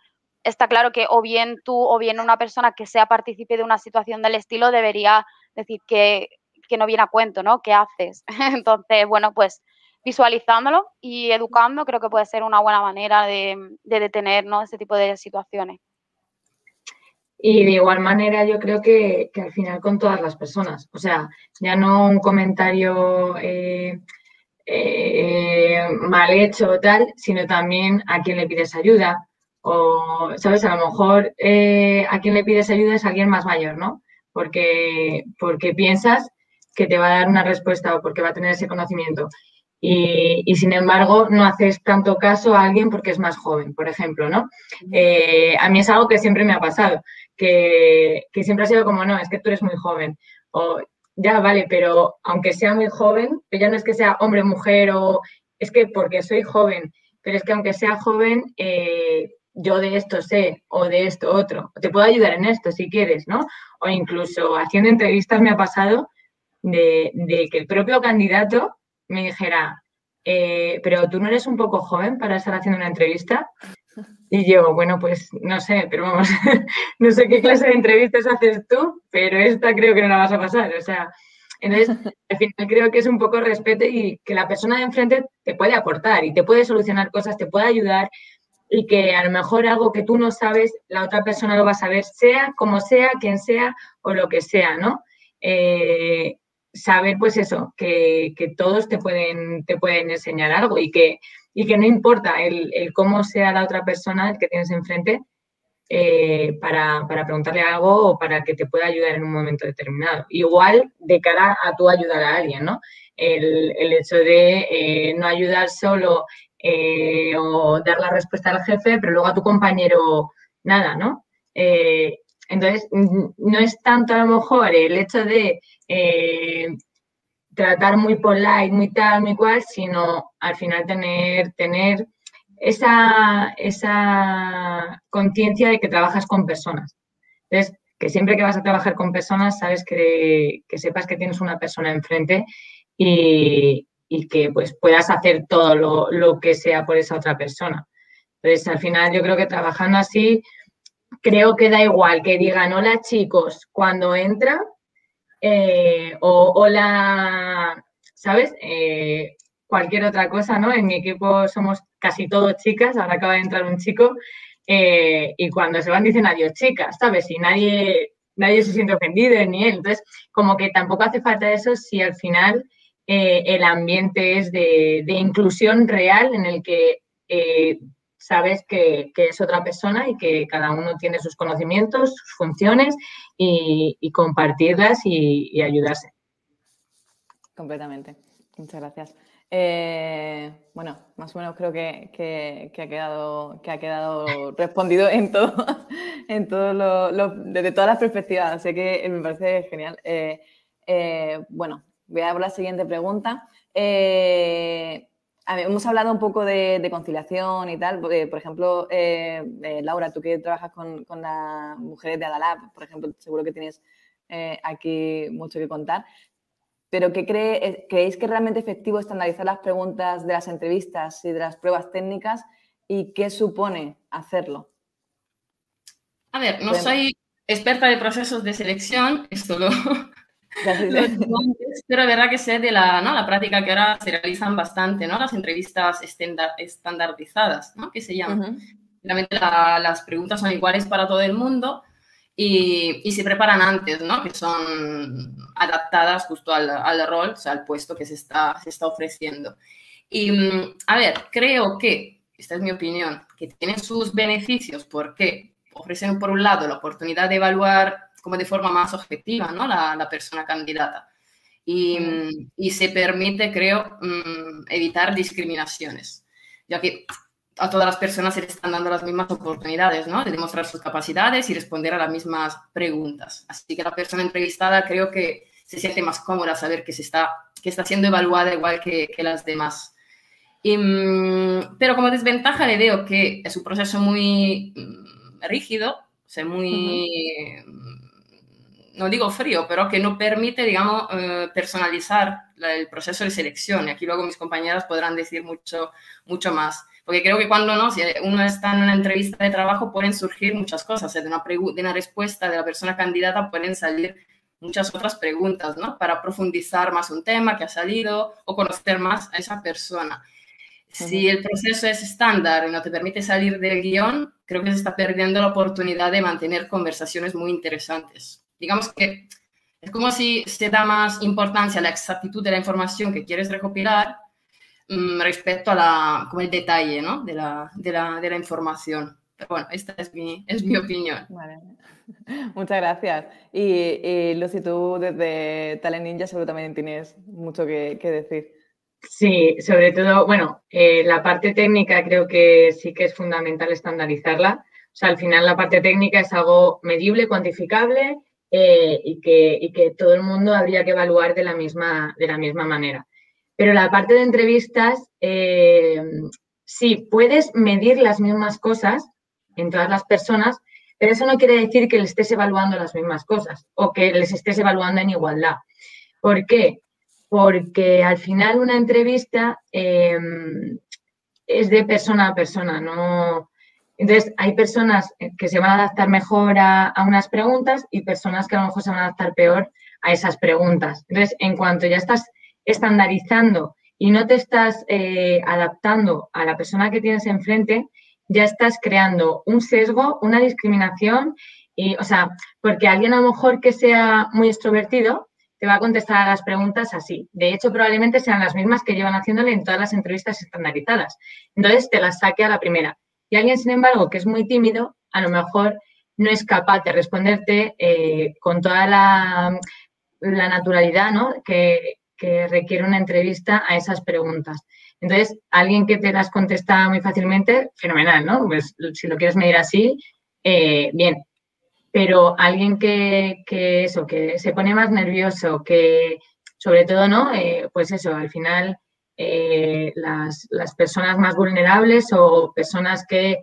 está claro que o bien tú o bien una persona que sea partícipe de una situación del estilo debería decir que, que no viene a cuento, ¿no? ¿Qué haces? Entonces, bueno, pues visualizándolo y educando, creo que puede ser una buena manera de, detener ¿no? ese tipo de situaciones. Y de igual manera yo creo que, al final con todas las personas, o sea, ya no un comentario eh, eh, mal hecho o tal, sino también a quien le pides ayuda. O, ¿sabes? A lo mejor eh, a quien le pides ayuda es alguien más mayor, ¿no? Porque, porque piensas que te va a dar una respuesta o porque va a tener ese conocimiento. Y, sin embargo no haces tanto caso a alguien porque es más joven, por ejemplo, ¿no? Eh, a mí es algo que siempre me ha pasado, que, siempre ha sido como, no, es que tú eres muy joven, o ya, vale, pero aunque sea muy joven, ya no es que sea hombre, mujer, o es que porque soy joven, pero es que aunque sea joven, eh, yo de esto sé, o de esto otro, te puedo ayudar en esto si quieres, ¿no? O incluso haciendo entrevistas me ha pasado de, que el propio candidato me dijera, eh, pero tú no eres un poco joven para estar haciendo una entrevista. Y yo, bueno, pues no sé, pero vamos, no sé qué clase de entrevistas haces tú, pero esta creo que no la vas a pasar. O sea, entonces, al final creo que es un poco respeto y que la persona de enfrente te puede aportar y te puede solucionar cosas, te puede ayudar y que a lo mejor algo que tú no sabes, la otra persona lo va a saber, sea como sea, quien sea o lo que sea, ¿no? Eh, saber, pues eso, que, todos te pueden, te pueden enseñar algo y que, y que no importa el, cómo sea la otra persona el que tienes enfrente eh, para, preguntarle algo o para que te pueda ayudar en un momento determinado. Igual de cara a tú ayudar a alguien, ¿no? El, hecho de eh, no ayudar solo eh, o dar la respuesta al jefe, pero luego a tu compañero nada, ¿no? entonces, no es tanto a lo mejor el hecho de tratar muy polite, muy tal, muy cual, sino al final tener, tener esa, esa conciencia de que trabajas con personas. Entonces, que siempre que vas a trabajar con personas, sabes que, sepas que tienes una persona enfrente y, que pues puedas hacer todo lo, lo, que sea por esa otra persona. Entonces, al final yo creo que trabajando así, creo que da igual que digan hola chicos cuando entra eh, o hola, ¿sabes? Eh, cualquier otra cosa, ¿no? En mi equipo somos casi todos chicas, ahora acaba de entrar un chico, eh, y cuando se van dicen adiós chicas, ¿sabes? Y nadie, nadie se siente ofendido, ni él. Entonces, como que tampoco hace falta eso si al final el ambiente es de, inclusión real en el que sabes que, es otra persona y que cada uno tiene sus conocimientos, sus funciones y, compartirlas y, ayudarse. Completamente. Muchas gracias. Eh, bueno, más o menos creo que, ha quedado, que ha quedado respondido en todo, en todo lo, desde todas las perspectivas, así que me parece genial. Eh, eh, bueno, voy a por la siguiente pregunta hemos hablado un poco de, conciliación y tal. Eh, por ejemplo, eh, eh, Laura, tú que trabajas con, las mujeres de Adalab, por ejemplo, seguro que tienes aquí mucho que contar. Pero ¿qué creéis que es realmente efectivo estandarizar las preguntas de las entrevistas y de las pruebas técnicas y qué supone hacerlo? A ver, no soy experta de procesos de selección, esto lo, pero verdad que sé de la, ¿no? la práctica que ahora se realizan bastante, ¿no? Las entrevistas estandarizadas, ¿no? Que se llaman. Realmente las preguntas son iguales para todo el mundo y, y, se preparan antes, ¿no? Que son adaptadas justo al, al, rol, o sea, al puesto que se está, se está ofreciendo. Y, mm, a ver, creo que, esta es mi opinión, que tienen sus beneficios porque ofrecen, por un lado, la oportunidad de evaluar como de forma más objetiva, ¿no? La, la persona candidata. Y, y, se permite, creo, mm, evitar discriminaciones, ya que a todas las personas se les están dando las mismas oportunidades, ¿no? De demostrar sus capacidades y responder a las mismas preguntas. Así que la persona entrevistada creo que se siente más cómoda saber que, se está, que está siendo evaluada igual que, que las demás. Y, mm, pero como desventaja le veo que es un proceso muy mm, rígido, o sea, muy, mm, no digo frío, pero que no permite, digamos, eh, personalizar el proceso de selección. Y aquí luego mis compañeras podrán decir mucho, mucho más. Porque creo que cuando no, si uno está en una entrevista de trabajo, pueden surgir muchas cosas. De una, de una respuesta de la persona candidata pueden salir muchas otras preguntas, ¿no? Para profundizar más un tema que ha salido o conocer más a esa persona. Si el proceso es estándar y no te permite salir del guion, creo que se está perdiendo la oportunidad de mantener conversaciones muy interesantes. Digamos que es como si se da más importancia a la exactitud de la información que quieres recopilar Mm, respecto a la, como el detalle ¿no? de, la, de, la, de, la, información. Pero bueno, esta es mi, es mi opinión. Muchas gracias. Y, y, Lucy, tú desde Talent Ninja seguro también tienes mucho que, que decir. Sí, sobre todo, bueno, eh, la parte técnica creo que sí que es fundamental estandarizarla. O sea, al final la parte técnica es algo medible, cuantificable eh, y, que, y, que, todo el mundo habría que evaluar de la misma, de la misma manera. Pero la parte de entrevistas, eh, sí, puedes medir las mismas cosas en todas las personas, pero eso no quiere decir que les estés evaluando las mismas cosas o que les estés evaluando en igualdad. ¿Por qué? Porque al final una entrevista eh, es de persona a persona, no. Entonces, hay personas que se van a adaptar mejor a, a, unas preguntas y personas que a lo mejor se van a adaptar peor a esas preguntas. Entonces, en cuanto ya estás estandarizando y no te estás eh, adaptando a la persona que tienes enfrente, ya estás creando un sesgo, una discriminación, y, o sea, porque alguien a lo mejor que sea muy extrovertido te va a contestar a las preguntas así. De hecho, probablemente sean las mismas que llevan haciéndole en todas las entrevistas estandarizadas. Entonces, te las saque a la primera. Y alguien, sin embargo, que es muy tímido, a lo mejor no es capaz de responderte eh, con toda la, naturalidad ¿no? que, requiere una entrevista a esas preguntas. Entonces, alguien que te las contesta muy fácilmente, fenomenal, ¿no? Pues si lo quieres medir así, eh, bien. Pero alguien que, que, eso, que se pone más nervioso, que sobre todo, ¿no? Eh, pues eso, al final eh, las, las, personas más vulnerables o personas que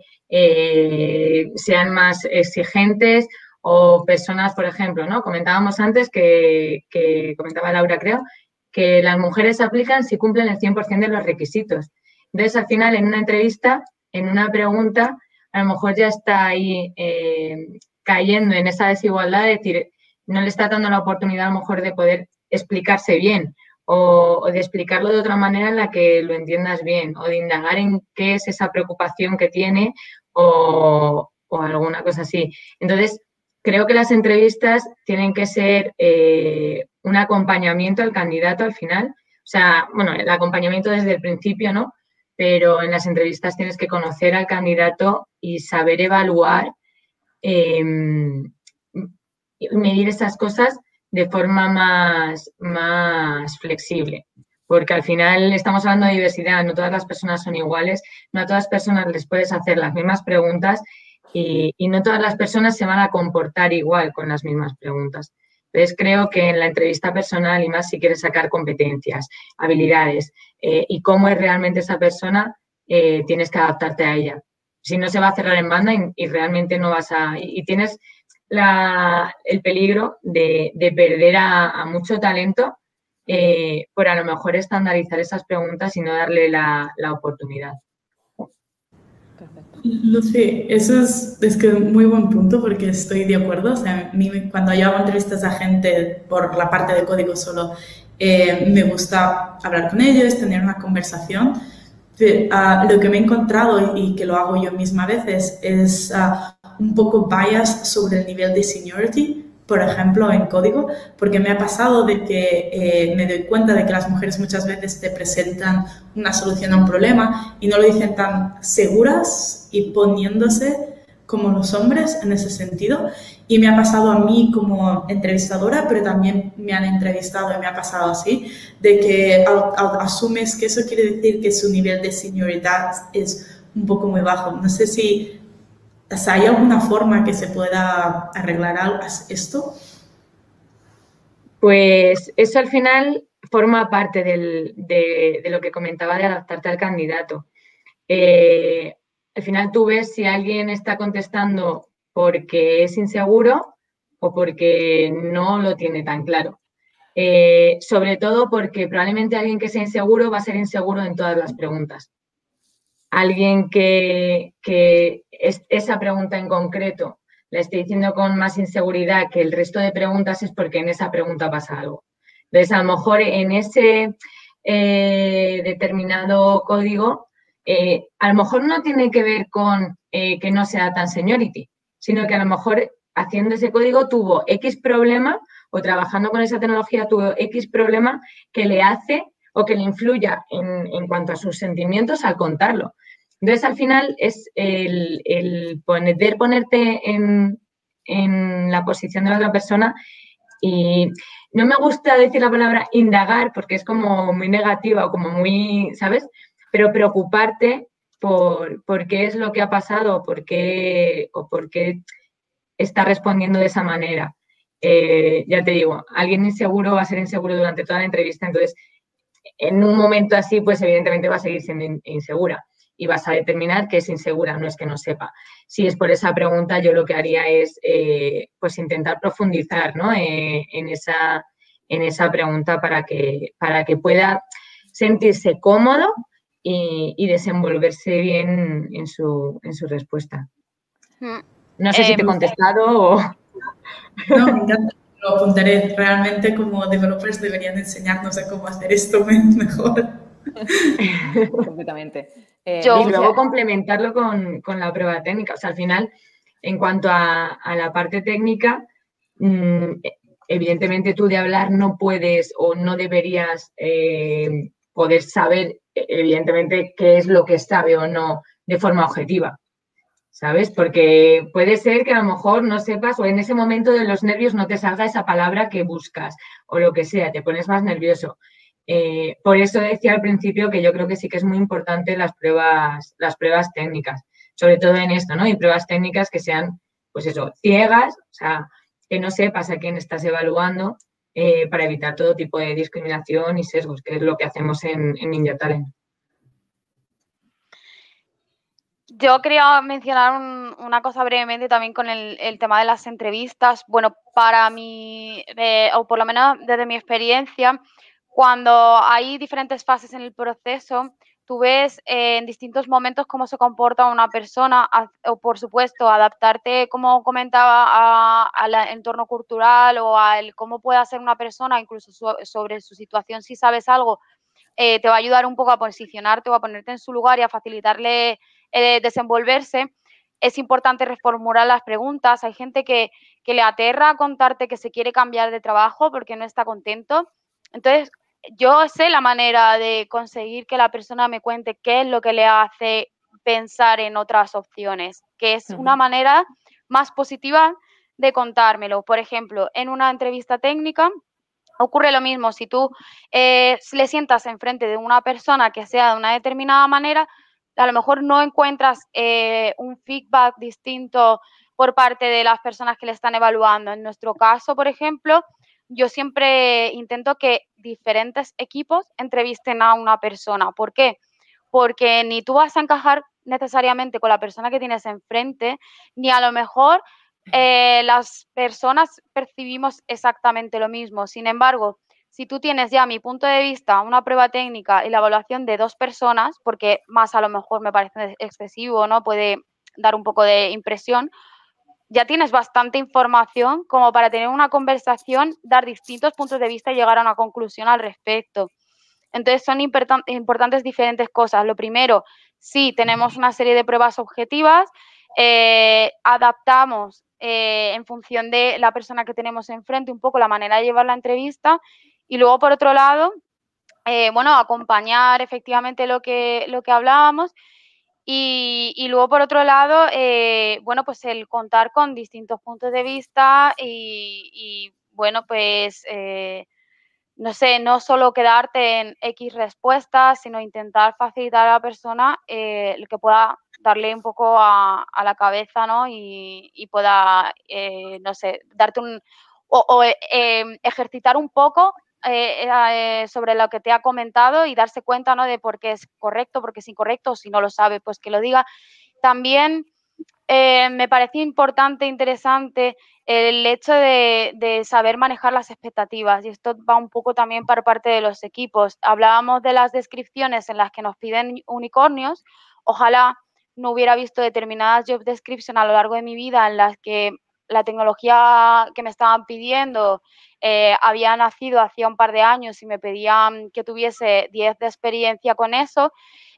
sean más exigentes o personas, por ejemplo, ¿no? Comentábamos antes que, que comentaba Laura, creo, que las mujeres aplican si cumplen el 100% de los requisitos. Entonces, al final, en una entrevista, en una pregunta, a lo mejor ya está ahí eh, cayendo en esa desigualdad de decir, no le está dando la oportunidad a lo mejor de poder explicarse bien o, de explicarlo de otra manera en la que lo entiendas bien o de indagar en qué es esa preocupación que tiene o, alguna cosa así. Entonces, creo que las entrevistas tienen que ser eh, un acompañamiento al candidato al final. O sea, bueno, el acompañamiento desde el principio, ¿no? Pero en las entrevistas tienes que conocer al candidato y saber evaluar, eh, medir esas cosas de forma más, más flexible. Porque al final estamos hablando de diversidad, no todas las personas son iguales, no a todas las personas les puedes hacer las mismas preguntas y, y no todas las personas se van a comportar igual con las mismas preguntas. Entonces, creo que en la entrevista personal, y más si quieres sacar competencias, habilidades eh, y cómo es realmente esa persona, eh, tienes que adaptarte a ella. Si no, se va a cerrar en banda y, realmente no vas a... Y, tienes la, el peligro de, de perder a, a, mucho talento eh, por a lo mejor estandarizar esas preguntas y no darle la, la oportunidad. Lucy, eso es, es que muy buen punto porque estoy de acuerdo. O sea, cuando yo hago entrevistas a gente por la parte de código solo, eh, me gusta hablar con ellos, tener una conversación. Ah, lo que me he encontrado y que lo hago yo misma a veces es ah, un poco bias sobre el nivel de seniority por ejemplo, en código, porque me ha pasado de que eh, me doy cuenta de que las mujeres muchas veces te presentan una solución a un problema y no lo dicen tan seguras y poniéndose como los hombres en ese sentido. Y me ha pasado a mí como entrevistadora, pero también me han entrevistado y me ha pasado así, de que asumes que eso quiere decir que su nivel de senioridad es un poco muy bajo. No sé si ¿hay alguna forma que se pueda arreglar esto? Pues eso al final forma parte de, lo que comentaba de adaptarte al candidato. Eh, al final tú ves si alguien está contestando porque es inseguro o porque no lo tiene tan claro. Eh, sobre todo porque probablemente alguien que sea inseguro va a ser inseguro en todas las preguntas alguien que, esa pregunta en concreto la esté diciendo con más inseguridad que el resto de preguntas es porque en esa pregunta pasa algo. Entonces, a lo mejor en ese eh, determinado código, eh, a lo mejor no tiene que ver con eh, que no sea tan seniority, sino que a lo mejor haciendo ese código tuvo X problema o trabajando con esa tecnología tuvo X problema que le hace o que le influya en, cuanto a sus sentimientos al contarlo. Entonces, al final es el, poder ponerte en, la posición de la otra persona y no me gusta decir la palabra indagar porque es como muy negativa o como muy, ¿sabes? Pero preocuparte por, por qué es lo que ha pasado por qué, o por qué está respondiendo de esa manera. Eh, ya te digo, alguien inseguro va a ser inseguro durante toda la entrevista, entonces en un momento así, pues evidentemente va a seguir siendo insegura y vas a determinar que es insegura, no es que no sepa. Si es por esa pregunta, yo lo que haría es eh, pues intentar profundizar eh, en, esa, en esa pregunta para que, para que pueda sentirse cómodo y, desenvolverse bien en su, en su respuesta. Mm. No sé si te he em, contestado o... No, me encanta lo apuntaré. Realmente como developers deberían enseñarnos a cómo hacer esto mejor. Completamente. Eh, y luego complementarlo con, la prueba técnica. O sea, al final, en cuanto a, la parte técnica, mm, evidentemente tú de hablar no puedes o no deberías eh, poder saber, evidentemente, qué es lo que sabe o no de forma objetiva. ¿Sabes? Porque puede ser que a lo mejor no sepas o en ese momento de los nervios no te salga esa palabra que buscas o lo que sea, te pones más nervioso. Eh, por eso decía al principio que yo creo que sí que es muy importante las pruebas, las pruebas técnicas, sobre todo en esto, ¿no? Y pruebas técnicas que sean, pues eso, ciegas, o sea, que no sepas a quién estás evaluando eh, para evitar todo tipo de discriminación y sesgos, que es lo que hacemos en, en Talent. Yo quería mencionar una cosa brevemente también con el, tema de las entrevistas. Bueno, para mí, o por lo menos desde mi experiencia, cuando hay diferentes fases en el proceso, tú ves eh, en distintos momentos cómo se comporta una persona, o por supuesto, adaptarte, como comentaba, al entorno cultural o al cómo puede hacer una persona, incluso sobre su situación, si sabes algo, eh, te va a ayudar un poco a posicionarte o a ponerte en su lugar y a facilitarle eh, desenvolverse, es importante reformular las preguntas. Hay gente que, le aterra contarte que se quiere cambiar de trabajo porque no está contento. Entonces, yo sé la manera de conseguir que la persona me cuente qué es lo que le hace pensar en otras opciones, que es una manera más positiva de contármelo. Por ejemplo, en una entrevista técnica ocurre lo mismo. Si tú eh, le sientas enfrente de una persona que sea de una determinada manera, a lo mejor no encuentras eh, un feedback distinto por parte de las personas que le están evaluando. En nuestro caso, por ejemplo, yo siempre intento que diferentes equipos entrevisten a una persona. ¿Por qué? Porque ni tú vas a encajar necesariamente con la persona que tienes enfrente, ni a lo mejor eh, las personas percibimos exactamente lo mismo. Sin embargo, si tú tienes ya mi punto de vista, una prueba técnica y la evaluación de dos personas, porque más a lo mejor me parece excesivo, ¿no? Puede dar un poco de impresión, ya tienes bastante información como para tener una conversación, dar distintos puntos de vista y llegar a una conclusión al respecto. Entonces son importantes diferentes cosas. Lo primero, sí, tenemos una serie de pruebas objetivas, eh, adaptamos eh, en función de la persona que tenemos enfrente un poco la manera de llevar la entrevista y luego por otro lado, eh, bueno, acompañar efectivamente lo que, lo que hablábamos y, luego, por otro lado, eh, bueno, pues el contar con distintos puntos de vista y, bueno, pues, eh, no sé, no solo quedarte en X respuestas, sino intentar facilitar a la persona eh, el que pueda darle un poco a, la cabeza, ¿no? Y, pueda, no sé, darte un, o ejercitar un poco eh, eh, sobre lo que te ha comentado y darse cuenta ¿no? de por qué es correcto, por qué es incorrecto, si no lo sabe, pues que lo diga. También eh, me parece importante, interesante el hecho de, saber manejar las expectativas y esto va un poco también para parte de los equipos. Hablábamos de las descripciones en las que nos piden unicornios. Ojalá no hubiera visto determinadas job descriptions a lo largo de mi vida en las que la tecnología que me estaban pidiendo eh, había nacido hacía un par de años y me pedían que tuviese 10 de experiencia con eso.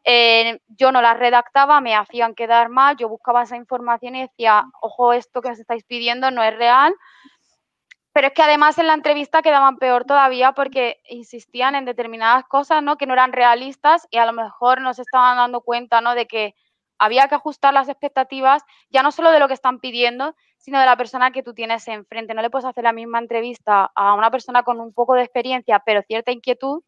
Eh, yo no las redactaba, me hacían quedar mal, yo buscaba esa información y decía, ojo, esto que os estáis pidiendo no es real. Pero es que además en la entrevista quedaban peor todavía porque insistían en determinadas cosas ¿no? que no eran realistas y a lo mejor no se estaban dando cuenta ¿no? de que había que ajustar las expectativas, ya no solo de lo que están pidiendo, sino de la persona que tú tienes enfrente. No le puedes hacer la misma entrevista a una persona con un poco de experiencia, pero cierta inquietud,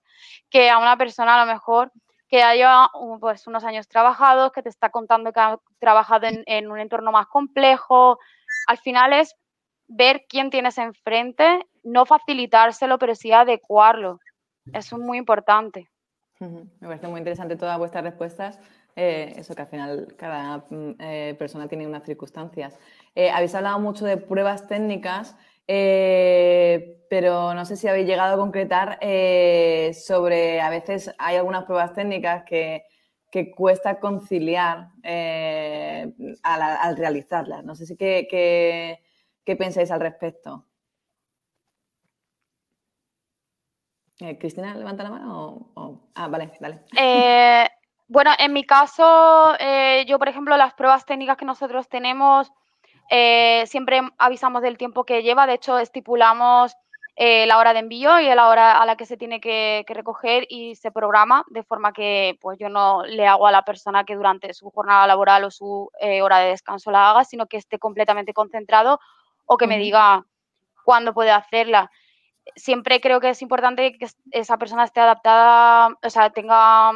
que a una persona a lo mejor que haya pues, unos años trabajados, que te está contando que ha trabajado en, un entorno más complejo. Al final es ver quién tienes enfrente, no facilitárselo, pero sí adecuarlo. Eso es muy importante. Me parece muy interesante todas vuestras respuestas. Eh, eso que al final cada mm, eh, persona tiene unas circunstancias. Eh, habéis hablado mucho de pruebas técnicas, pero no sé si habéis llegado a concretar sobre, a veces hay algunas pruebas técnicas que, cuesta conciliar al, realizarlas. No sé si qué, pensáis al respecto. Cristina, levanta la mano Ah, vale, dale. Bueno, en mi caso, eh, yo, por ejemplo, las pruebas técnicas que nosotros tenemos, eh, siempre avisamos del tiempo que lleva. De hecho, estipulamos eh, la hora de envío y la hora a la que se tiene que, recoger y se programa de forma que pues yo no le hago a la persona que durante su jornada laboral o su hora de descanso la haga, sino que esté completamente concentrado o que me diga cuándo puede hacerla. Siempre creo que es importante que esa persona esté adaptada, o sea, tenga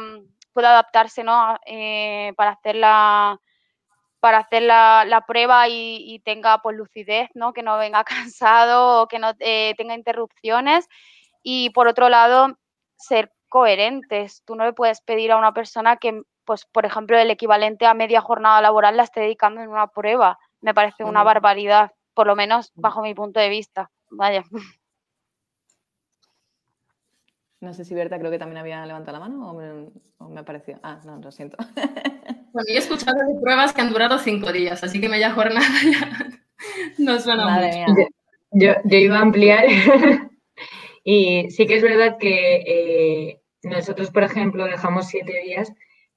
pueda adaptarse ¿no? Eh, para hacer la para hacer la, prueba y, tenga pues, lucidez, ¿no? que no venga cansado o que no eh, tenga interrupciones. Y por otro lado, ser coherentes. Tú no le puedes pedir a una persona que, pues, por ejemplo, el equivalente a media jornada laboral la esté dedicando en una prueba. Me parece una barbaridad, por lo menos bajo mi punto de vista. Vaya. No sé si Berta creo que también había levantado la mano o me, ha parecido. Ah, no, lo siento. Bueno, he escuchado de pruebas que han durado cinco días, así que media jornada ya no suena mucho. Yo, iba a ampliar y sí que es verdad que eh, nosotros, por ejemplo, dejamos siete días,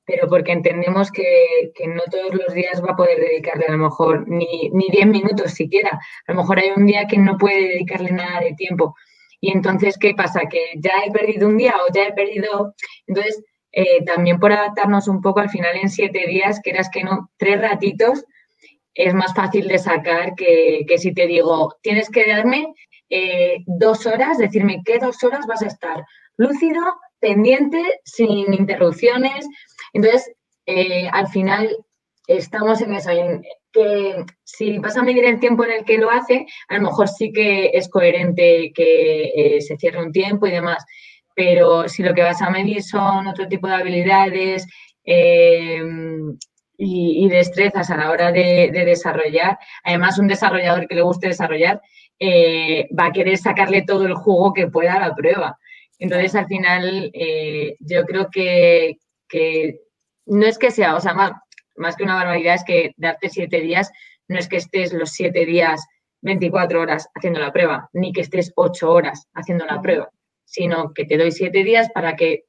pero porque entendemos que, no todos los días va a poder dedicarle a lo mejor ni, ni diez minutos siquiera. A lo mejor hay un día que no puede dedicarle nada de tiempo. Y entonces, ¿qué pasa? Que ya he perdido un día o ya he perdido. Entonces, eh, también por adaptarnos un poco al final en siete días, quieras que no, tres ratitos, es más fácil de sacar que, si te digo, tienes que darme eh, dos horas, decirme qué dos horas vas a estar lúcido, pendiente, sin interrupciones. Entonces, eh, al final estamos en eso, que si vas a medir el tiempo en el que lo hace, a lo mejor sí que es coherente que eh, se cierre un tiempo y demás. Pero si lo que vas a medir son otro tipo de habilidades eh, y, destrezas a la hora de, desarrollar, además un desarrollador que le guste desarrollar, eh, va a querer sacarle todo el jugo que pueda a la prueba. Entonces, al final, yo creo que, no es que sea, o sea, más, que una barbaridad, es que darte siete días, no es que estés los siete días 24 horas haciendo la prueba, ni que estés ocho horas haciendo la prueba, sino que te doy siete días para que,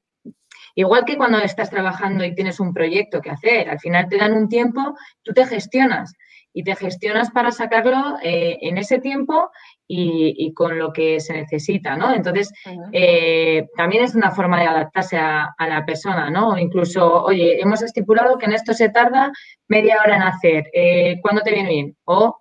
igual que cuando estás trabajando y tienes un proyecto que hacer, al final te dan un tiempo, tú te gestionas y te gestionas para sacarlo eh, en ese tiempo y, con lo que se necesita, ¿no? Entonces, eh, también es una forma de adaptarse a, la persona, ¿no? Incluso, oye, hemos estipulado que en esto se tarda media hora en hacer, eh, ¿cuándo te viene bien? O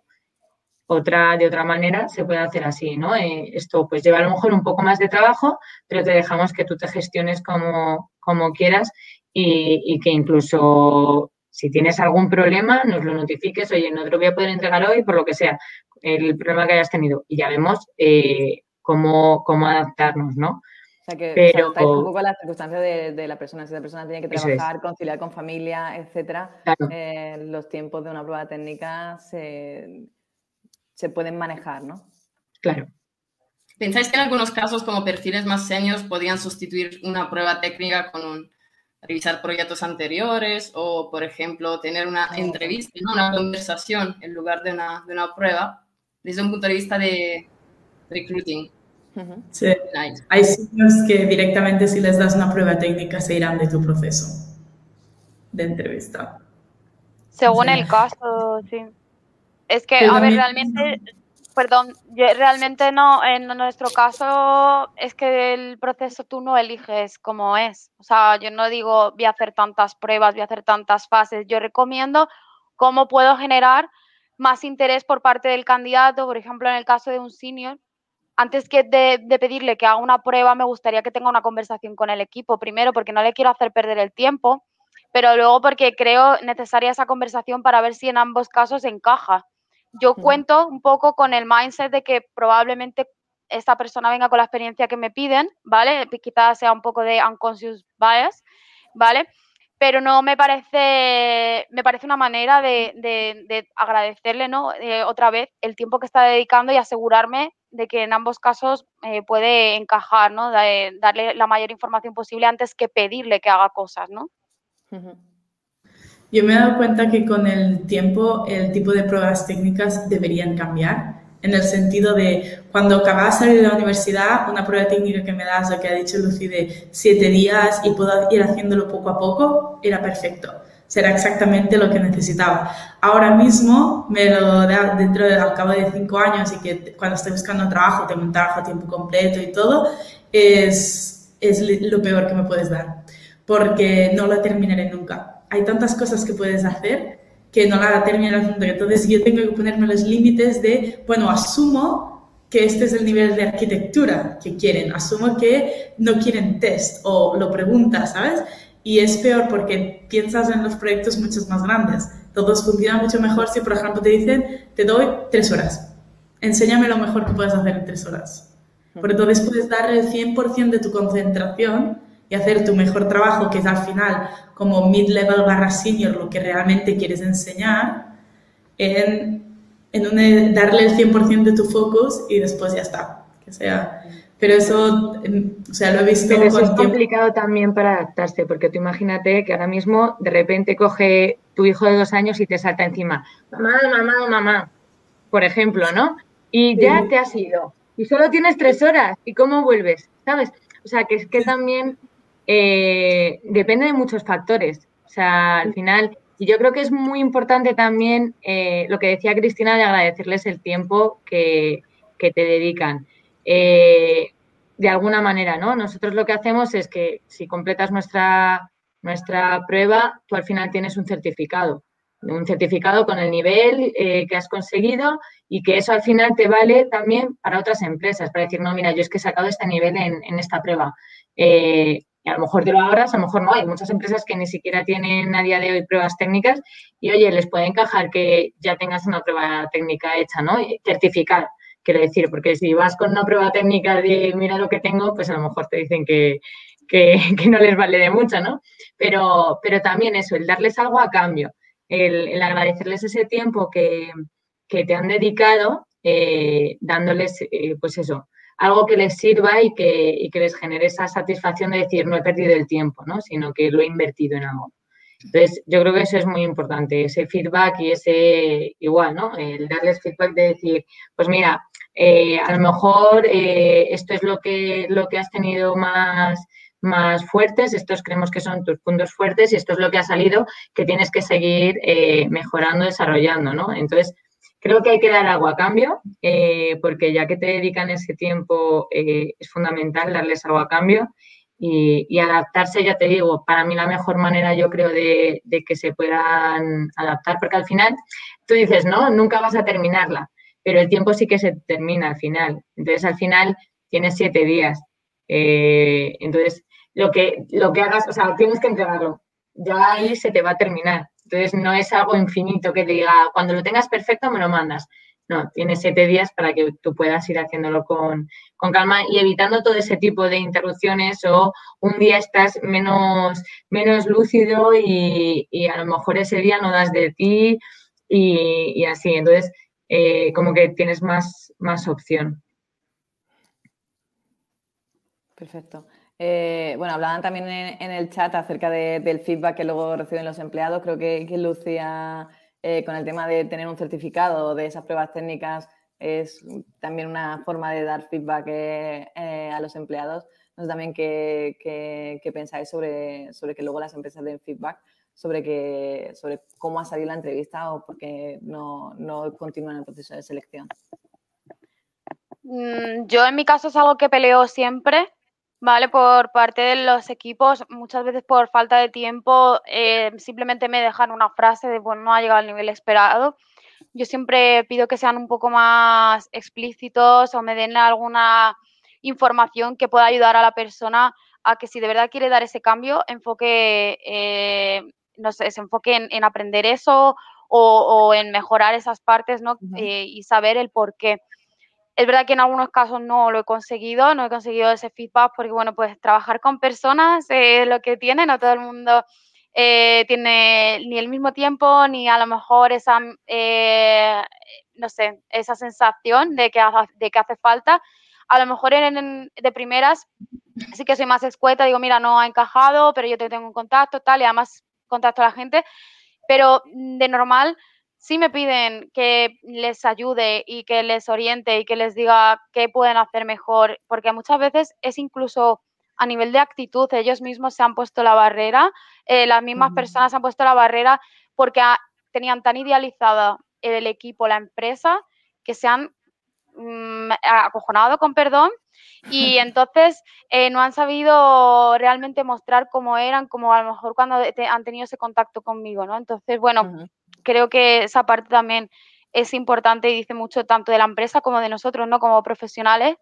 otra, de otra manera, se puede hacer así, ¿no? esto pues lleva a lo mejor un poco más de trabajo, pero te dejamos que tú te gestiones como, como quieras y, y que incluso si tienes algún problema, nos lo notifiques, oye, no te lo voy a poder entregar hoy por lo que sea, el problema que hayas tenido. Y ya vemos eh, cómo, cómo adaptarnos, ¿no? O sea, que Pero, un poco a las circunstancias de, la persona. Si la persona tiene que trabajar, conciliar con familia, etcétera, eh, los tiempos de una prueba técnica se, se pueden manejar, ¿no? Claro. ¿Pensáis que en algunos casos, como perfiles más seniors, podían sustituir una prueba técnica con un revisar proyectos anteriores o, por ejemplo, tener una entrevista, una conversación en lugar de una, de una prueba, desde un punto de vista de recruiting. Sí. Hay sitios que directamente si les das una prueba técnica se irán de tu proceso de entrevista. Según el caso, sí. Es que, a ver, realmente Perdón, yo realmente no, en nuestro caso es que el proceso tú no eliges cómo es. O sea, yo no digo voy a hacer tantas pruebas, voy a hacer tantas fases. Yo recomiendo cómo puedo generar más interés por parte del candidato, por ejemplo, en el caso de un senior. Antes que de, de pedirle que haga una prueba, me gustaría que tenga una conversación con el equipo, primero porque no le quiero hacer perder el tiempo, pero luego porque creo necesaria esa conversación para ver si en ambos casos encaja yo cuento un poco con el mindset de que probablemente esta persona venga con la experiencia que me piden, ¿vale? Quizás sea un poco de unconscious bias, ¿vale? Pero no me parece, me parece una manera de, agradecerle, ¿no? Eh, otra vez el tiempo que está dedicando y asegurarme de que en ambos casos eh, puede encajar, ¿no? darle la mayor información posible antes que pedirle que haga cosas, ¿no? Yo me he dado cuenta que con el tiempo el tipo de pruebas técnicas deberían cambiar, en el sentido de cuando acababa de salir de la universidad, una prueba técnica que me das, lo que ha dicho Lucy, de siete días y puedo ir haciéndolo poco a poco, era perfecto. Será exactamente lo que necesitaba. Ahora mismo, me lo da dentro de, al cabo de cinco años y que cuando estoy buscando trabajo, tengo un trabajo a tiempo completo y todo, es, es lo peor que me puedes dar, porque no lo terminaré nunca hay tantas cosas que puedes hacer que no la terminas nunca. Entonces yo tengo que ponerme los límites de, bueno, asumo que este es el nivel de arquitectura que quieren, asumo que no quieren test o lo preguntas, ¿sabes? Y es peor porque piensas en los proyectos muchos más grandes. Todos funcionan mucho mejor si, por ejemplo, te dicen, te doy tres horas. Enséñame lo mejor que puedes hacer en tres horas. Porque entonces puedes dar el 100% de tu concentración y hacer tu mejor trabajo, que es al final como mid-level barra senior lo que realmente quieres enseñar, en, en darle el 100% de tu focus y después ya está. Que sea. Pero eso, em, o sea, lo he visto. Pero eso es complicado también para adaptarse, porque tú imagínate que ahora mismo de repente coge tu hijo de dos años y te salta encima, mamá, mamá, mamá, por ejemplo, ¿no? Y ya te has ido. Y solo tienes tres horas. ¿Y cómo vuelves? ¿Sabes? O sea, que es que también eh, depende de muchos factores. O sea, al final, y yo creo que es muy importante también eh, lo que decía Cristina de agradecerles el tiempo que, te dedican. Eh, de alguna manera, ¿no? Nosotros lo que hacemos es que si completas nuestra, nuestra prueba, tú al final tienes un certificado, un certificado con el nivel que has conseguido y que eso al final te vale también para otras empresas, para decir, no, mira, yo es que he sacado este nivel en, en esta prueba. Y a lo mejor te lo ahorras, a lo mejor no. Hay muchas empresas que ni siquiera tienen a día de hoy pruebas técnicas y, oye, les puede encajar que ya tengas una prueba técnica hecha, ¿no? certificar, quiero decir, porque si vas con una prueba técnica de mira lo que tengo, pues a lo mejor te dicen que, no les vale de mucho, ¿no? Pero, pero también eso, el darles algo a cambio, el, agradecerles ese tiempo que, que te han dedicado eh, dándoles, pues eso, algo que les sirva y que, y que, les genere esa satisfacción de decir, no he perdido el tiempo, ¿no? sino que lo he invertido en algo. Entonces, yo creo que eso es muy importante, ese feedback y ese, igual, ¿no? El darles feedback de decir, pues mira, eh, a lo mejor eh, esto es lo que, lo que has tenido más, más fuertes, estos creemos que son tus puntos fuertes y esto es lo que ha salido que tienes que seguir eh, mejorando, desarrollando, ¿no? Entonces, creo que hay que dar algo a cambio, porque ya que te dedican ese tiempo, es fundamental darles algo a cambio y, adaptarse, ya te digo, para mí la mejor manera yo creo de, que se puedan adaptar, porque al final tú dices, no, nunca vas a terminarla, pero el tiempo sí que se termina al final. Entonces al final tienes siete días. Eh, entonces lo que, lo que hagas, o sea, tienes que entregarlo. Ya ahí se te va a terminar. Entonces no es algo infinito que te diga, cuando lo tengas perfecto me lo mandas. No, tienes siete días para que tú puedas ir haciéndolo con, calma y evitando todo ese tipo de interrupciones o un día estás menos, menos lúcido y, a lo mejor ese día no das de ti y, así. Entonces, eh, como que tienes más, más opción. Perfecto. Eh, bueno, hablaban también en, el chat acerca del feedback que luego reciben los empleados. Creo que, que Lucía eh, con el tema de tener un certificado de esas pruebas técnicas es también una forma de dar feedback eh, eh, a los empleados. No sé también qué, pensáis sobre, sobre que luego las empresas den feedback sobre, que, sobre cómo ha salido la entrevista o por qué no, no continúan el proceso de selección. Mm, yo en mi caso es algo que peleo siempre ¿vale? Por parte de los equipos, muchas veces por falta de tiempo, eh, simplemente me dejan una frase de, bueno, no ha llegado al nivel esperado. Yo siempre pido que sean un poco más explícitos o me den alguna información que pueda ayudar a la persona a que si de verdad quiere dar ese cambio, enfoque, eh, no sé, se enfoque en, aprender eso o, en mejorar esas partes, ¿no? Eh, y saber el por qué. Es verdad que en algunos casos no lo he conseguido, no he conseguido ese feedback porque, bueno, pues trabajar con personas es lo que tiene, no todo el mundo eh, tiene ni el mismo tiempo ni a lo mejor esa, eh, no sé, esa sensación de que, de que hace falta. A lo mejor en, de primeras sí que soy más escueta, digo, mira, no ha encajado, pero yo te tengo un contacto, tal, y además contacto a la gente, pero de normal sí me piden que les ayude y que les oriente y que les diga qué pueden hacer mejor, porque muchas veces es incluso a nivel de actitud, ellos mismos se han puesto la barrera, eh, las mismas personas han puesto la barrera porque tenían tan idealizada el equipo, la empresa, que se han mm, acojonado, con perdón, y entonces eh, no han sabido realmente mostrar cómo eran, como a lo mejor cuando han tenido ese contacto conmigo, ¿no? Entonces, bueno, creo que esa parte también es importante y dice mucho tanto de la empresa como de nosotros, ¿no? Como profesionales,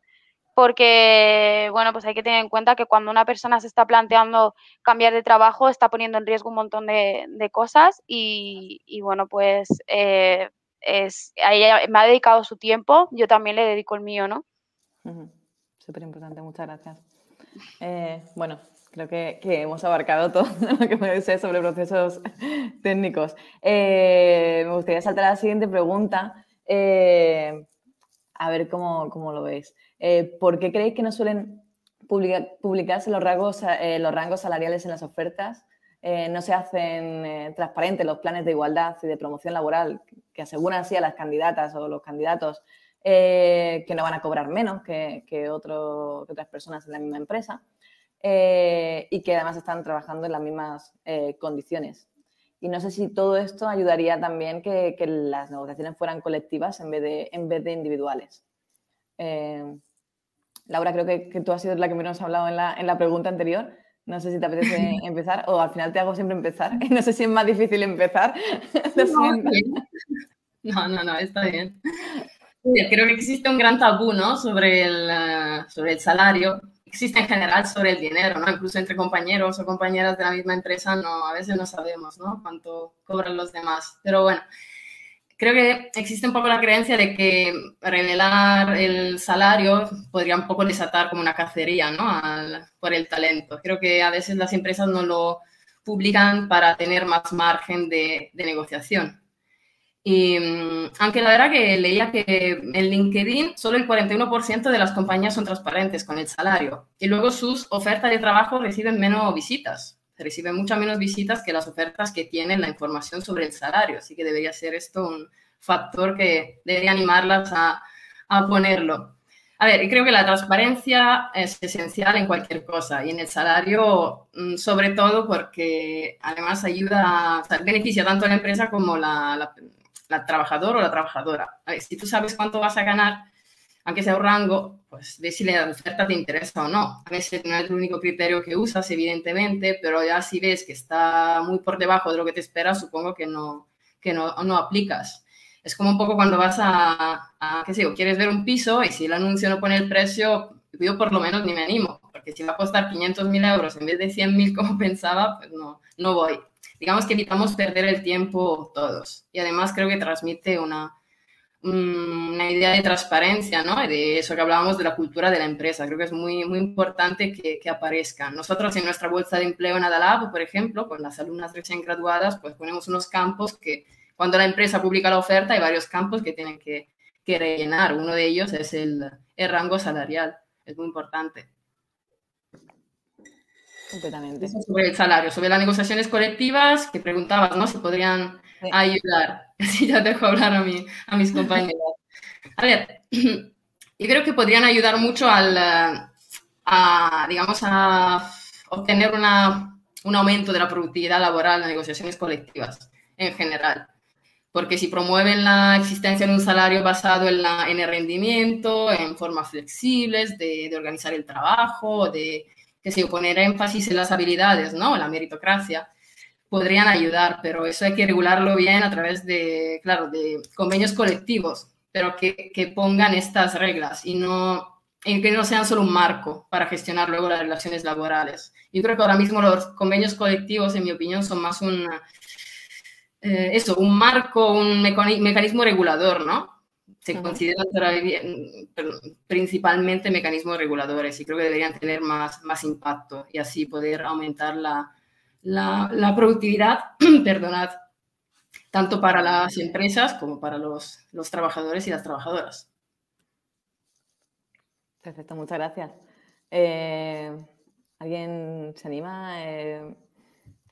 porque, bueno, pues hay que tener en cuenta que cuando una persona se está planteando cambiar de trabajo, está poniendo en riesgo un montón de, cosas y, bueno, pues eh, es, ella me ha dedicado su tiempo, yo también le dedico el mío, ¿no? Súper importante, muchas gracias. Eh, bueno, Creo que, hemos abarcado todo lo que puede ser sobre procesos técnicos. Eh, me gustaría saltar a la siguiente pregunta. Eh, a ver cómo, cómo lo veis. Eh, ¿Por qué creéis que no suelen publicarse los rangos, los rangos salariales en las ofertas? no se hacen transparentes los planes de igualdad y de promoción laboral que aseguran así a las candidatas o los candidatos que no van a cobrar menos que, que otras personas en la misma empresa. Eh, y que además están trabajando en las mismas eh, condiciones. Y no sé si todo esto ayudaría también que, que las negociaciones fueran colectivas en vez de, en vez de individuales. Eh, Laura, creo que, que, tú has sido la que menos has hablado en la, en la pregunta anterior. No sé si te apetece empezar o al final te hago siempre empezar. No sé si es más difícil empezar. no, no, no, está bien. Creo que existe un gran tabú ¿no? sobre, el, sobre el salario existe en general sobre el dinero, ¿no? Incluso entre compañeros o compañeras de la misma empresa, no, a veces no sabemos, ¿no? Cuánto cobran los demás. Pero bueno, creo que existe un poco la creencia de que revelar el salario podría un poco desatar como una cacería, ¿no? por el talento. Creo que a veces las empresas no lo publican para tener más margen de, de negociación. Y mm, aunque la verdad que leía que en LinkedIn solo el 41% de las compañías son transparentes con el salario y luego sus ofertas de trabajo reciben menos visitas, reciben muchas menos visitas que las ofertas que tienen la información sobre el salario, así que debería ser esto un factor que debería animarlas a, a ponerlo. A ver, creo que la transparencia es esencial en cualquier cosa y en el salario mm, sobre todo porque además ayuda, o sea, beneficia tanto a la empresa como la, la, la trabajador o la trabajadora. Si tú sabes cuánto vas a ganar, aunque sea un rango, pues ve si la oferta te interesa o no. A veces no es el único criterio que usas, evidentemente, pero ya si ves que está muy por debajo de lo que te esperas, supongo que no, que no, no aplicas. Es como un poco cuando vas a, a, qué sé yo, quieres ver un piso y si el anuncio no pone el precio, yo por lo menos ni me animo, porque si va a costar 500 mil euros en vez de 100 mil como pensaba, pues no, no voy. Digamos que evitamos perder el tiempo todos. Y además creo que transmite una, una idea de transparencia, ¿no? De eso que hablábamos de la cultura de la empresa. Creo que es muy, muy importante que, que aparezca. Nosotros en nuestra bolsa de empleo en Adalab, por ejemplo, con las alumnas recién graduadas, pues ponemos unos campos que cuando la empresa publica la oferta hay varios campos que tienen que, que rellenar. Uno de ellos es el, el, rango salarial. Es muy importante. Completamente. Eso sobre el salario, sobre las negociaciones colectivas que preguntabas, ¿no? Si podrían sí. ayudar. Así ya dejo hablar a, mi, a mis compañeros. A ver, yo creo que podrían ayudar mucho al, a, digamos, a obtener una, un aumento de la productividad laboral en las negociaciones colectivas en general porque si promueven la existencia de un salario basado en, la, en el rendimiento, en formas flexibles de, de, organizar el trabajo, de que se poner énfasis en las habilidades, ¿no? La meritocracia, podrían ayudar, pero eso hay que regularlo bien a través de, claro, de convenios colectivos, pero que, que pongan estas reglas y no, y que no sean solo un marco para gestionar luego las relaciones laborales. Yo creo que ahora mismo los convenios colectivos, en mi opinión, son más una eh, eso, un marco, un mecanismo regulador, ¿no? Se uh -huh. consideran principalmente mecanismos reguladores y creo que deberían tener más, más impacto y así poder aumentar la, la, la productividad, perdonad, tanto para las empresas como para los, los trabajadores y las trabajadoras. Perfecto, muchas gracias. Eh, ¿Alguien se anima? Eh,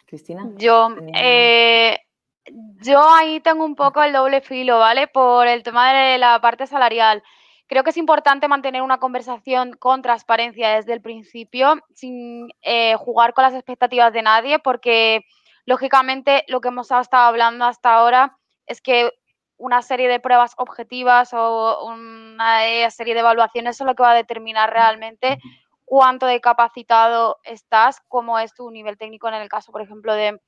Cristina. Yo, eh, yo ahí tengo un poco el doble filo, ¿vale? Por el tema de la parte salarial. Creo que es importante mantener una conversación con transparencia desde el principio, sin eh, jugar con las expectativas de nadie, porque lógicamente lo que hemos estado hablando hasta ahora es que una serie de pruebas objetivas o una serie de evaluaciones es lo que va a determinar realmente cuánto de capacitado estás, cómo es tu nivel técnico en el caso, por ejemplo, de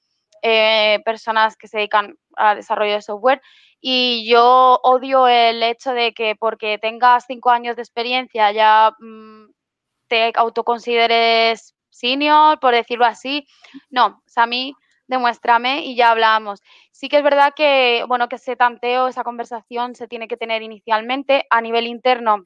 eh, personas que se dedican al desarrollo de software. Y yo odio el hecho de que porque tengas cinco años de experiencia ya mmm, te autoconsideres senior, por decirlo así. No, o a demuéstrame y ya hablamos. Sí que es verdad que, bueno, que ese tanteo, esa conversación se tiene que tener inicialmente a nivel interno.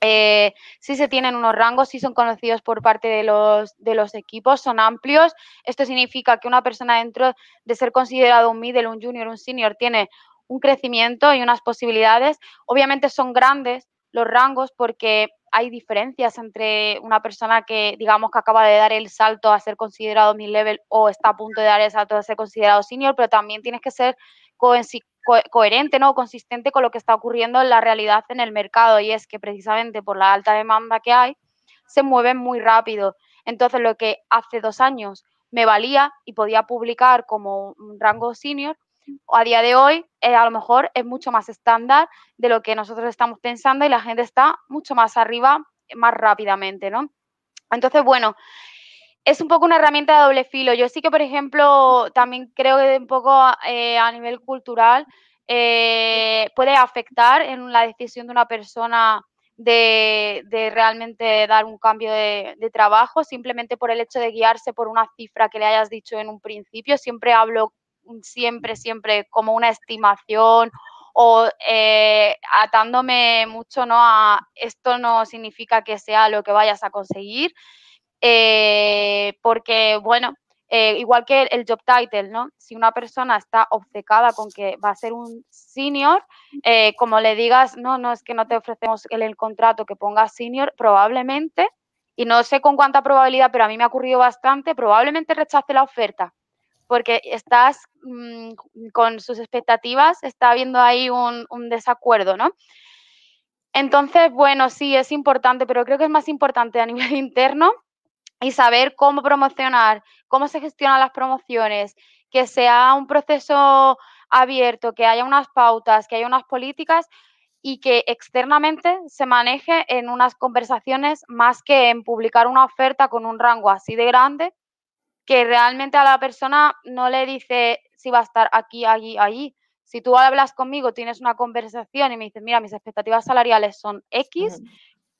Eh, sí se tienen unos rangos, sí son conocidos por parte de los, de los equipos, son amplios. Esto significa que una persona dentro de ser considerado un middle, un junior, un senior, tiene un crecimiento y unas posibilidades. Obviamente son grandes los rangos porque hay diferencias entre una persona que, digamos, que acaba de dar el salto a ser considerado mid-level o está a punto de dar el salto a ser considerado senior, pero también tienes que ser co coherente, ¿no? consistente con lo que está ocurriendo en la realidad en el mercado y es que precisamente por la alta demanda que hay, se mueven muy rápido. Entonces, lo que hace dos años me valía y podía publicar como un rango senior, a día de hoy eh, a lo mejor es mucho más estándar de lo que nosotros estamos pensando y la gente está mucho más arriba más rápidamente, ¿no? Entonces, bueno, es un poco una herramienta de doble filo. Yo sí que, por ejemplo, también creo que un poco eh, a nivel cultural eh, puede afectar en la decisión de una persona de, realmente dar un cambio de, de, trabajo, simplemente por el hecho de guiarse por una cifra que le hayas dicho en un principio. Siempre hablo siempre, siempre como una estimación o eh, atándome mucho ¿no? a esto no significa que sea lo que vayas a conseguir, eh, porque bueno, eh, igual que el, job title, ¿no? Si una persona está obcecada con que va a ser un senior, eh, como le digas, no, no, es que no te ofrecemos el, contrato que ponga senior, probablemente, y no sé con cuánta probabilidad, pero a mí me ha ocurrido bastante, probablemente rechace la oferta, porque estás mm, con sus expectativas, está habiendo ahí un desacuerdo, ¿no? Entonces, bueno, sí, es importante, pero creo que es más importante a nivel interno y saber cómo promocionar, cómo se gestionan las promociones, que sea un proceso abierto, que haya unas pautas, que haya unas políticas y que externamente se maneje en unas conversaciones más que en publicar una oferta con un rango así de grande, que realmente a la persona no le dice si va a estar aquí, allí, allí. Si tú hablas conmigo, tienes una conversación y me dices, mira, mis expectativas salariales son X,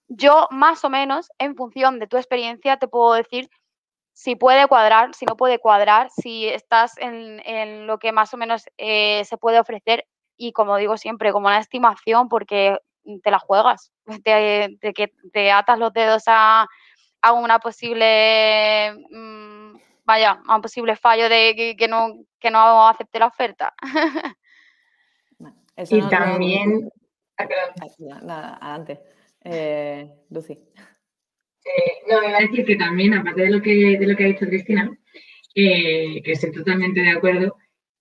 yo más o menos, en función de tu experiencia, te puedo decir si puede cuadrar, si no puede cuadrar, si estás en, lo que más o menos eh, se puede ofrecer y como digo siempre, como una estimación porque te la juegas, que te atas los dedos a, una posible, mm, vaya, a un posible fallo de que, no, que no acepte la oferta. y también... Nada, adelante. Eh, Lucy. Eh, no, iba a decir que también, aparte de lo que, de lo que ha dicho Cristina, eh, que estoy totalmente de acuerdo,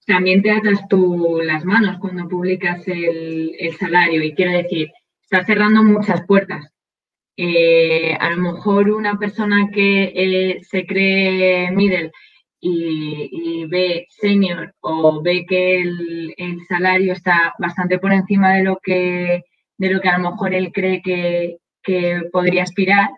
también te atas tú las manos cuando publicas el, salario y quiero decir, estás cerrando muchas puertas. a lo mejor una persona que se cree middle y, ve senior o ve que el, el, salario está bastante por encima de lo que de lo que a lo mejor él cree que, podría aspirar,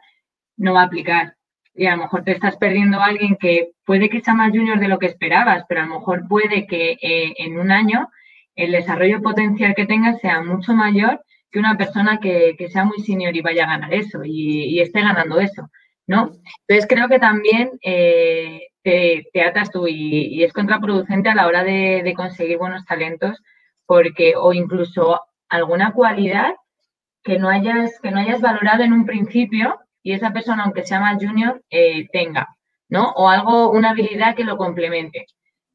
no va a aplicar. Y a lo mejor te estás perdiendo a alguien que puede que sea más junior de lo que esperabas, pero a lo mejor puede que eh, en un año el desarrollo potencial que tengas sea mucho mayor que una persona que, sea muy senior y vaya a ganar eso y, esté ganando eso, ¿no? Entonces creo que también eh, te, atas tú y, es contraproducente a la hora de, de, conseguir buenos talentos porque o incluso alguna cualidad que no hayas, que no hayas valorado en un principio y esa persona, aunque sea más junior, eh, tenga, ¿no? O algo, una habilidad que lo complemente.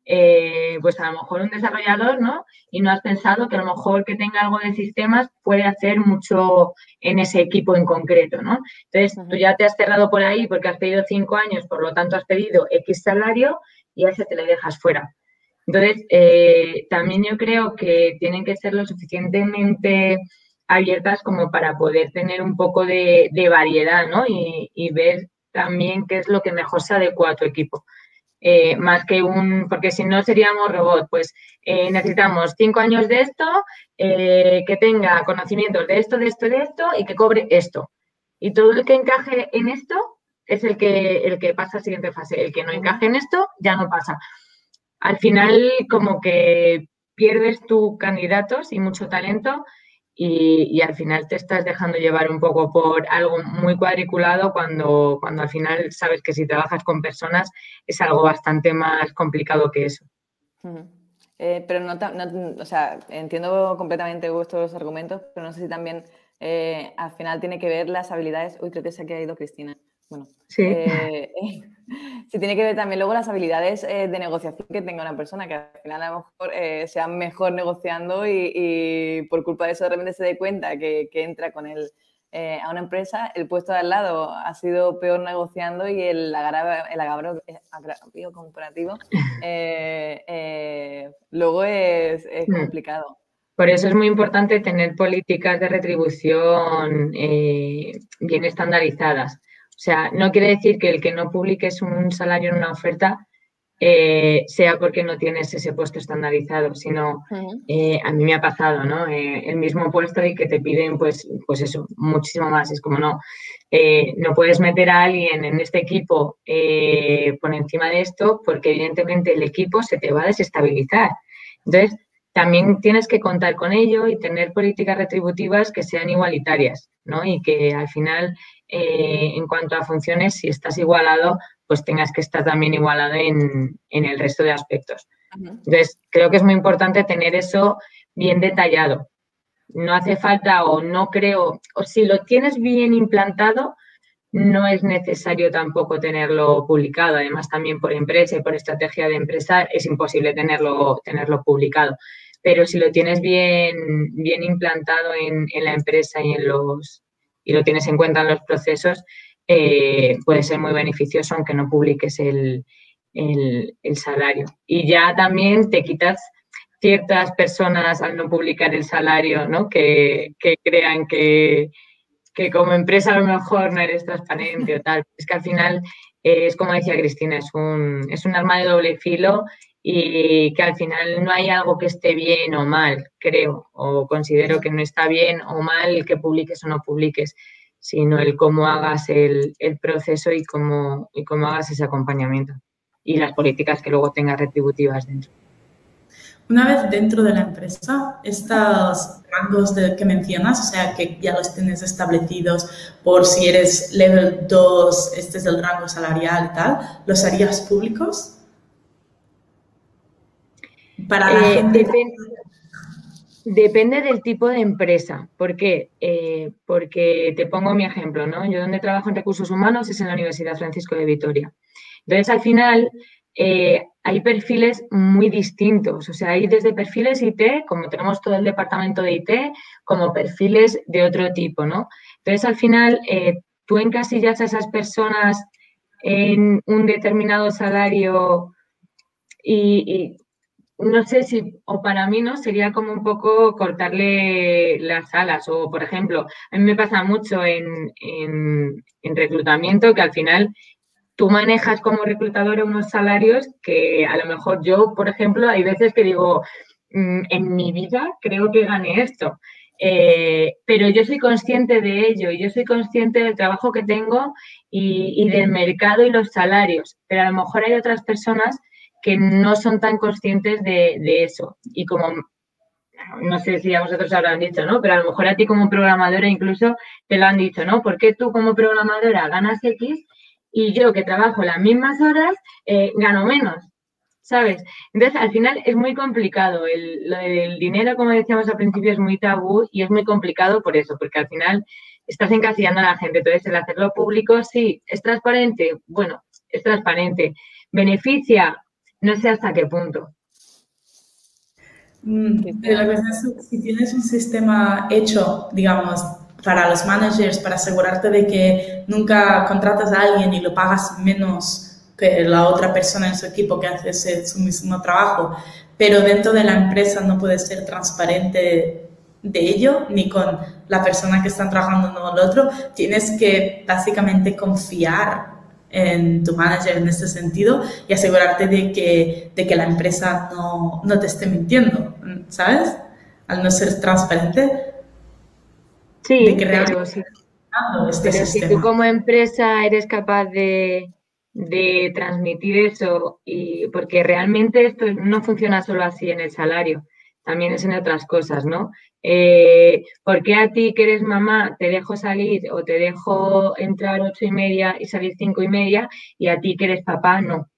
Eh, pues a lo mejor un desarrollador, ¿no? Y no has pensado que a lo mejor que tenga algo de sistemas puede hacer mucho en ese equipo en concreto, ¿no? Entonces, tú ya te has cerrado por ahí porque has pedido cinco años, por lo tanto has pedido X salario y a ese te le dejas fuera. Entonces, eh, también yo creo que tienen que ser lo suficientemente abiertas como para poder tener un poco de, variedad, ¿no? Y, ver también qué es lo que mejor se adecua a tu equipo. Eh, más que un, porque si no seríamos robot, pues eh, necesitamos cinco años de esto, que tenga conocimientos de esto, de esto, de esto y que cobre esto. Y todo el que encaje en esto es el que, el que pasa a la siguiente fase. El que no encaje en esto ya no pasa al final como que pierdes tus candidatos y mucho talento y, al final te estás dejando llevar un poco por algo muy cuadriculado cuando, cuando al final sabes que si trabajas con personas es algo bastante más complicado que eso. Eh, pero no, o sea, entiendo completamente vuestros argumentos, pero no sé si también eh, al final tiene que ver las habilidades. Uy, creo que se ha ido Cristina. Bueno, sí. Eh, si tiene que ver también luego las habilidades eh, de negociación que tenga una persona, que al final a lo mejor eh, sea mejor negociando y, por culpa de eso de repente se dé cuenta que, entra con él eh, a una empresa, el puesto de al lado ha sido peor negociando y el, agravio, el agravio comparativo luego es, hmm. complicado. Por eso es muy importante tener políticas de retribución bien estandarizadas. O sea, no quiere decir que el que no publiques un salario en una oferta eh, sea porque no tienes ese puesto estandarizado, sino eh, a mí me ha pasado, ¿no? Eh, el mismo puesto y que te piden, pues, pues eso, muchísimo más. Es como, no, no puedes meter a alguien en este equipo por encima de esto porque evidentemente el equipo se te va a desestabilizar. Entonces, también tienes que contar con ello y tener políticas retributivas que sean igualitarias, ¿no? Y que al final eh, en cuanto a funciones, si estás igualado, pues tengas que estar también igualado en, el resto de aspectos. Entonces, creo que es muy importante tener eso bien detallado. No hace falta o no creo, o si lo tienes bien implantado, no es necesario tampoco tenerlo publicado. Además, también por empresa y por estrategia de empresa es imposible tenerlo, tenerlo publicado. Pero si lo tienes bien, bien implantado en, la empresa y, en los, y lo tienes en cuenta en los procesos, eh, puede ser muy beneficioso aunque no publiques el, salario. Y ya también te quitas ciertas personas al no publicar el salario, ¿no? Que, que crean que, que como empresa a lo mejor no eres transparente o tal. Es que al final eh, es como decía Cristina, es un, es un arma de doble filo y que al final no hay algo que esté bien o mal, creo, o considero que no está bien o mal que publiques o no publiques, sino el cómo hagas el, el proceso y cómo, y cómo hagas ese acompañamiento y las políticas que luego tengas retributivas dentro. Una vez dentro de la empresa, estos rangos de, que mencionas, o sea, que ya los tienes establecidos por si eres level 2, este es el rango salarial tal, ¿los harías públicos? Para la eh, gente. Depende, del tipo de empresa. ¿Por qué? Eh, porque te pongo mi ejemplo, ¿no? Yo donde trabajo en recursos humanos es en la Universidad Francisco de Vitoria. Entonces, al final, eh, hay perfiles muy distintos. O sea, hay desde perfiles IT, como tenemos todo el departamento de IT, como perfiles de otro tipo, ¿no? Entonces, al final, eh, tú encasillas a esas personas en un determinado salario y, no sé si, o para mí, ¿no? Sería como un poco cortarle las alas. O, por ejemplo, a mí me pasa mucho en, en reclutamiento que al final tú manejas como reclutador unos salarios que a lo mejor yo, por ejemplo, hay veces que digo, mm, en mi vida creo que gane esto. Eh, pero yo soy consciente de ello y yo soy consciente del trabajo que tengo y, del mercado y los salarios. Pero a lo mejor hay otras personas que no son tan conscientes de, de eso. Y como no sé si a vosotros habrán dicho, ¿no? Pero a lo mejor a ti como programadora incluso te lo han dicho, ¿no? ¿Por qué tú como programadora ganas X y yo que trabajo las mismas horas eh, gano menos, ¿sabes? Entonces, al final es muy complicado. El, lo del dinero, como decíamos al principio, es muy tabú y es muy complicado por eso, porque al final estás encasillando a la gente. Entonces, el hacerlo público, sí, es transparente, bueno, es transparente. Beneficia, no sé hasta qué punto. Mm, si tienes un sistema hecho, digamos, para los managers, para asegurarte de que nunca contratas a alguien y lo pagas menos que la otra persona en su equipo que hace ese, su mismo trabajo, pero dentro de la empresa no puedes ser transparente de ello, ni con la persona que están trabajando uno al otro. Tienes que básicamente confiar en tu manager en este sentido y asegurarte de que, de que la empresa no, no te esté mintiendo, ¿sabes? Al no ser transparente, Sí, pero, este si, tú como empresa eres capaz de, transmitir eso, y porque realmente esto no funciona solo así en el salario, también es en otras cosas, ¿no? Eh, ¿Por qué a ti que eres mamá te dejo salir o te dejo entrar ocho y media y salir cinco y media y a ti que eres papá no?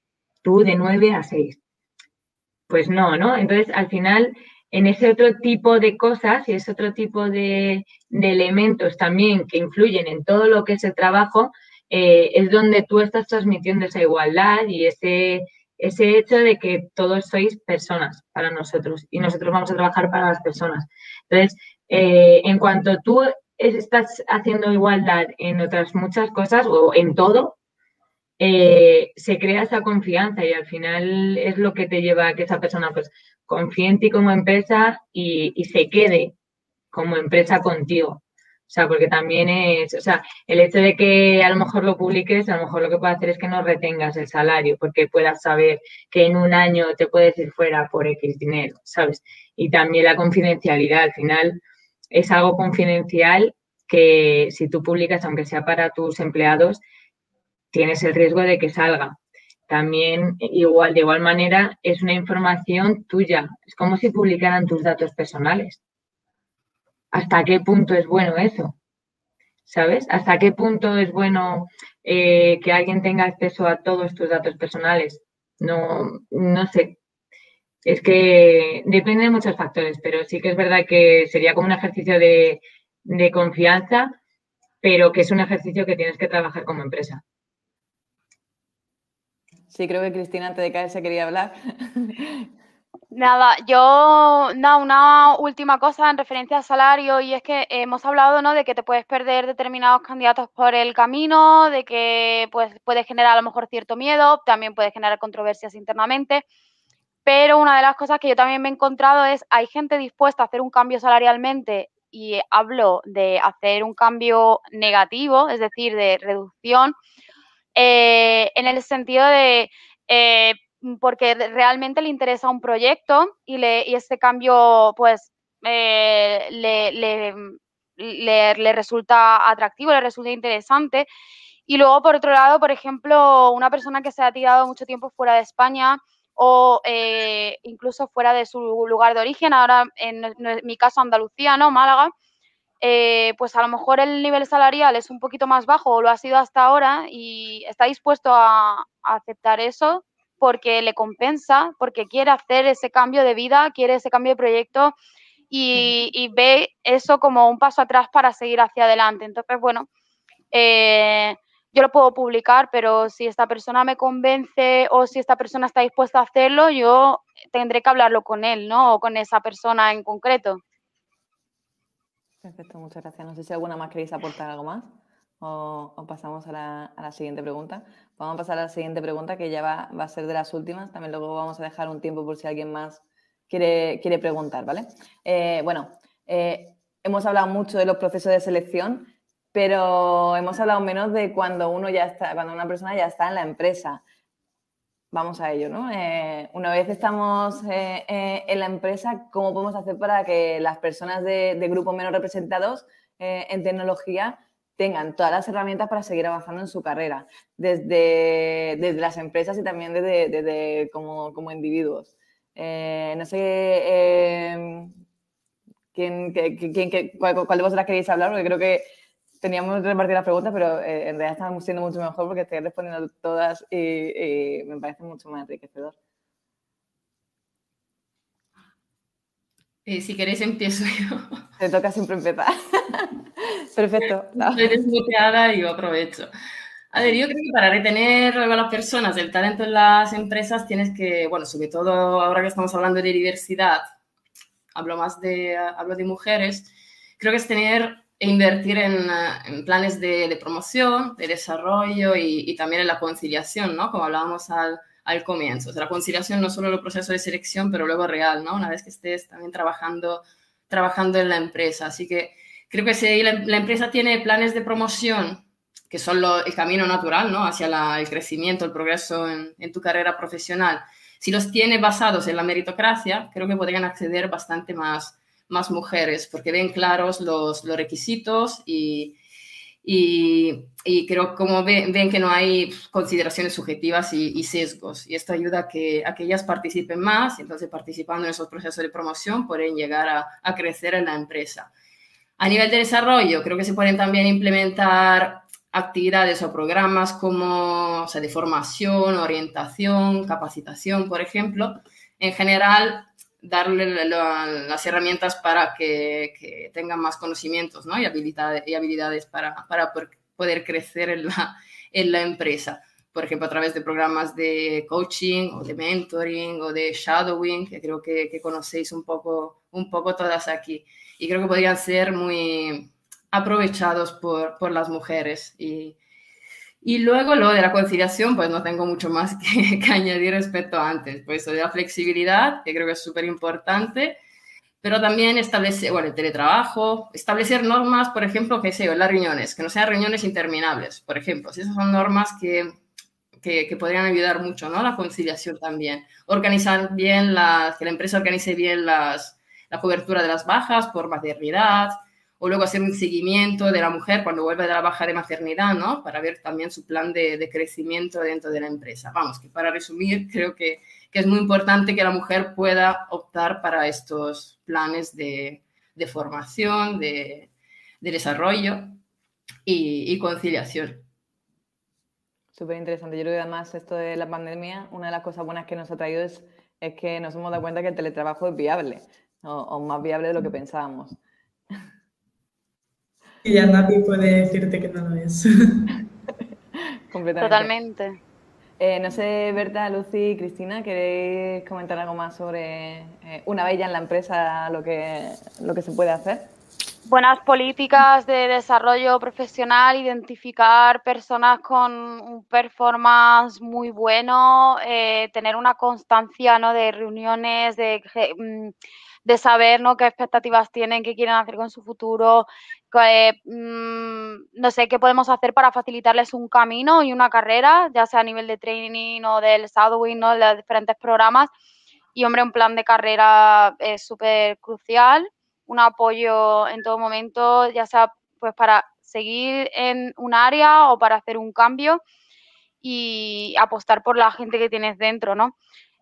Tú de nueve a seis. Pues no, ¿no? Entonces, al final, en ese otro tipo de cosas y ese otro tipo de, elementos también que influyen en todo lo que es el trabajo, eh, es donde tú estás transmitiendo esa igualdad y ese, ese hecho de que todos sois personas para nosotros y nosotros vamos a trabajar para las personas. Entonces, eh, en cuanto tú estás haciendo igualdad en otras muchas cosas o en todo, eh, se crea esa confianza y al final es lo que te lleva a que esa persona pues confíe en ti como empresa y, se quede como empresa contigo. O sea, porque también es, o sea, el hecho de que a lo mejor lo publiques, a lo mejor lo que puede hacer es que no retengas el salario, porque puedas saber que en un año te puedes ir fuera por X dinero, ¿sabes? Y también la confidencialidad, al final es algo confidencial que si tú publicas, aunque sea para tus empleados, tienes el riesgo de que salga también igual, de igual manera, es una información tuya. Es como si publicaran tus datos personales. ¿Hasta qué punto es bueno eso? ¿Sabes? ¿Hasta qué punto es bueno eh, que alguien tenga acceso a todos tus datos personales? No, no sé. Es que depende de muchos factores, pero sí que es verdad que sería como un ejercicio de, de confianza pero que es un ejercicio que tienes que trabajar como empresa. Sí, creo que Cristina antes de caerse quería hablar. Nada, yo, nada, una última cosa en referencia al salario y es que hemos hablado, ¿no? De que te puedes perder determinados candidatos por el camino, de que pues puede generar a lo mejor cierto miedo, también puede generar controversias internamente, pero una de las cosas que yo también me he encontrado es, hay gente dispuesta a hacer un cambio salarialmente y hablo de hacer un cambio negativo, es decir, de reducción, eh, en el sentido de... Eh, porque realmente le interesa un proyecto y, le, y ese cambio pues eh, le, le, le, resulta atractivo, le resulta interesante. Y luego, por otro lado, por ejemplo, una persona que se ha tirado mucho tiempo fuera de España o eh, incluso fuera de su lugar de origen, ahora en, mi caso Andalucía, ¿no? Málaga, eh, pues a lo mejor el nivel salarial es un poquito más bajo o lo ha sido hasta ahora y está dispuesto a aceptar eso porque le compensa, porque quiere hacer ese cambio de vida, quiere ese cambio de proyecto y, ve eso como un paso atrás para seguir hacia adelante. Entonces, bueno, eh, yo lo puedo publicar, pero si esta persona me convence o si esta persona está dispuesta a hacerlo, yo tendré que hablarlo con él, ¿no? O con esa persona en concreto. Perfecto, muchas gracias. No sé si alguna más queréis aportar algo más o, pasamos a la, siguiente pregunta. Vamos a pasar a la siguiente pregunta que ya va, a ser de las últimas. También luego vamos a dejar un tiempo por si alguien más quiere, preguntar, ¿vale? Eh, bueno, eh, hemos hablado mucho de los procesos de selección, pero hemos hablado menos de cuando uno ya está, cuando una persona ya está en la empresa. Vamos a ello, ¿no? Eh, una vez estamos en la empresa, ¿cómo podemos hacer para que las personas de grupos menos representados en tecnología tengan todas las herramientas para seguir avanzando en su carrera, desde, desde las empresas y también desde, desde como, como, individuos. Eh, no sé eh, quién, quién, cuál, de vosotras queréis hablar, porque creo que teníamos repartir las preguntas, pero eh, en realidad estamos siendo mucho mejor porque estoy respondiendo todas y, y me parece mucho más enriquecedor. Si queréis empiezo yo. Te toca siempre empezar. Perfecto. Estoy desmuteada y yo aprovecho. A ver, yo creo que para retener a las personas el talento en las empresas tienes que, bueno, sobre todo ahora que estamos hablando de diversidad, hablo más de, hablo de mujeres, creo que es tener e invertir en, en planes de, de, promoción, de desarrollo y, y, también en la conciliación, ¿no? Como hablábamos al, al comienzo. O sea, la conciliación no solo el proceso de selección, pero luego real, ¿no? Una vez que estés también trabajando, trabajando en la empresa. Así que creo que si la, empresa tiene planes de promoción, que son el camino natural ¿no? hacia el crecimiento, el progreso en, tu carrera profesional, si los tiene basados en la meritocracia, creo que podrían acceder bastante más, más mujeres, porque ven claros los, los requisitos y, y, y, creo como ven, ven, que no hay consideraciones subjetivas y, y, sesgos. Y esto ayuda a que, a ellas participen más, y entonces participando en esos procesos de promoción pueden llegar a, a crecer en la empresa. A nivel de desarrollo, creo que se pueden también implementar actividades o programas como o sea, de formación, orientación, capacitación, por ejemplo. En general, darle las herramientas para que, tengan más conocimientos ¿no? y, habilidades, y habilidades para, para poder crecer en la, en la empresa. Por ejemplo, a través de programas de coaching o de mentoring o de shadowing, que creo que, que conocéis un poco, un poco todas aquí y creo que podrían ser muy aprovechados por, por las mujeres. Y, y, luego lo de la conciliación, pues no tengo mucho más que, añadir respecto a antes. Pues de la flexibilidad, que creo que es súper importante, pero también establecer, bueno, el teletrabajo, establecer normas, por ejemplo, que sé, las reuniones, que no sean reuniones interminables, por ejemplo. Esas son normas que, que, que, podrían ayudar mucho, ¿no? La conciliación también. Organizar bien, las, que la empresa organice bien las, la cobertura de las bajas por maternidad, o luego hacer un seguimiento de la mujer cuando vuelve de la baja de maternidad, ¿no? Para ver también su plan de, crecimiento dentro de la empresa. Vamos, que para resumir, creo que, es muy importante que la mujer pueda optar para estos planes de, formación, de, de desarrollo y, conciliación. Súper interesante. Yo creo que además esto de la pandemia, una de las cosas buenas que nos ha traído es que nos hemos dado cuenta que el teletrabajo es viable o, más viable de lo que pensábamos. Y ya nadie puede decirte que no lo es. Totalmente. Eh, no sé, Berta, Lucy, Cristina, ¿queréis comentar algo más sobre eh, una vez ya en la empresa lo que, lo que se puede hacer? buenas políticas de desarrollo profesional, identificar personas con un performance muy bueno, eh, tener una constancia ¿no? de reuniones, de, mm, de saber ¿no? qué expectativas tienen, qué quieren hacer con su futuro, mm, no sé qué podemos hacer para facilitarles un camino y una carrera, ya sea a nivel de training o del shadowing, ¿no? de los diferentes programas. Y hombre, un plan de carrera es súper crucial un apoyo en todo momento, ya sea pues para seguir en un área o para hacer un cambio y apostar por la gente que tienes dentro, ¿no?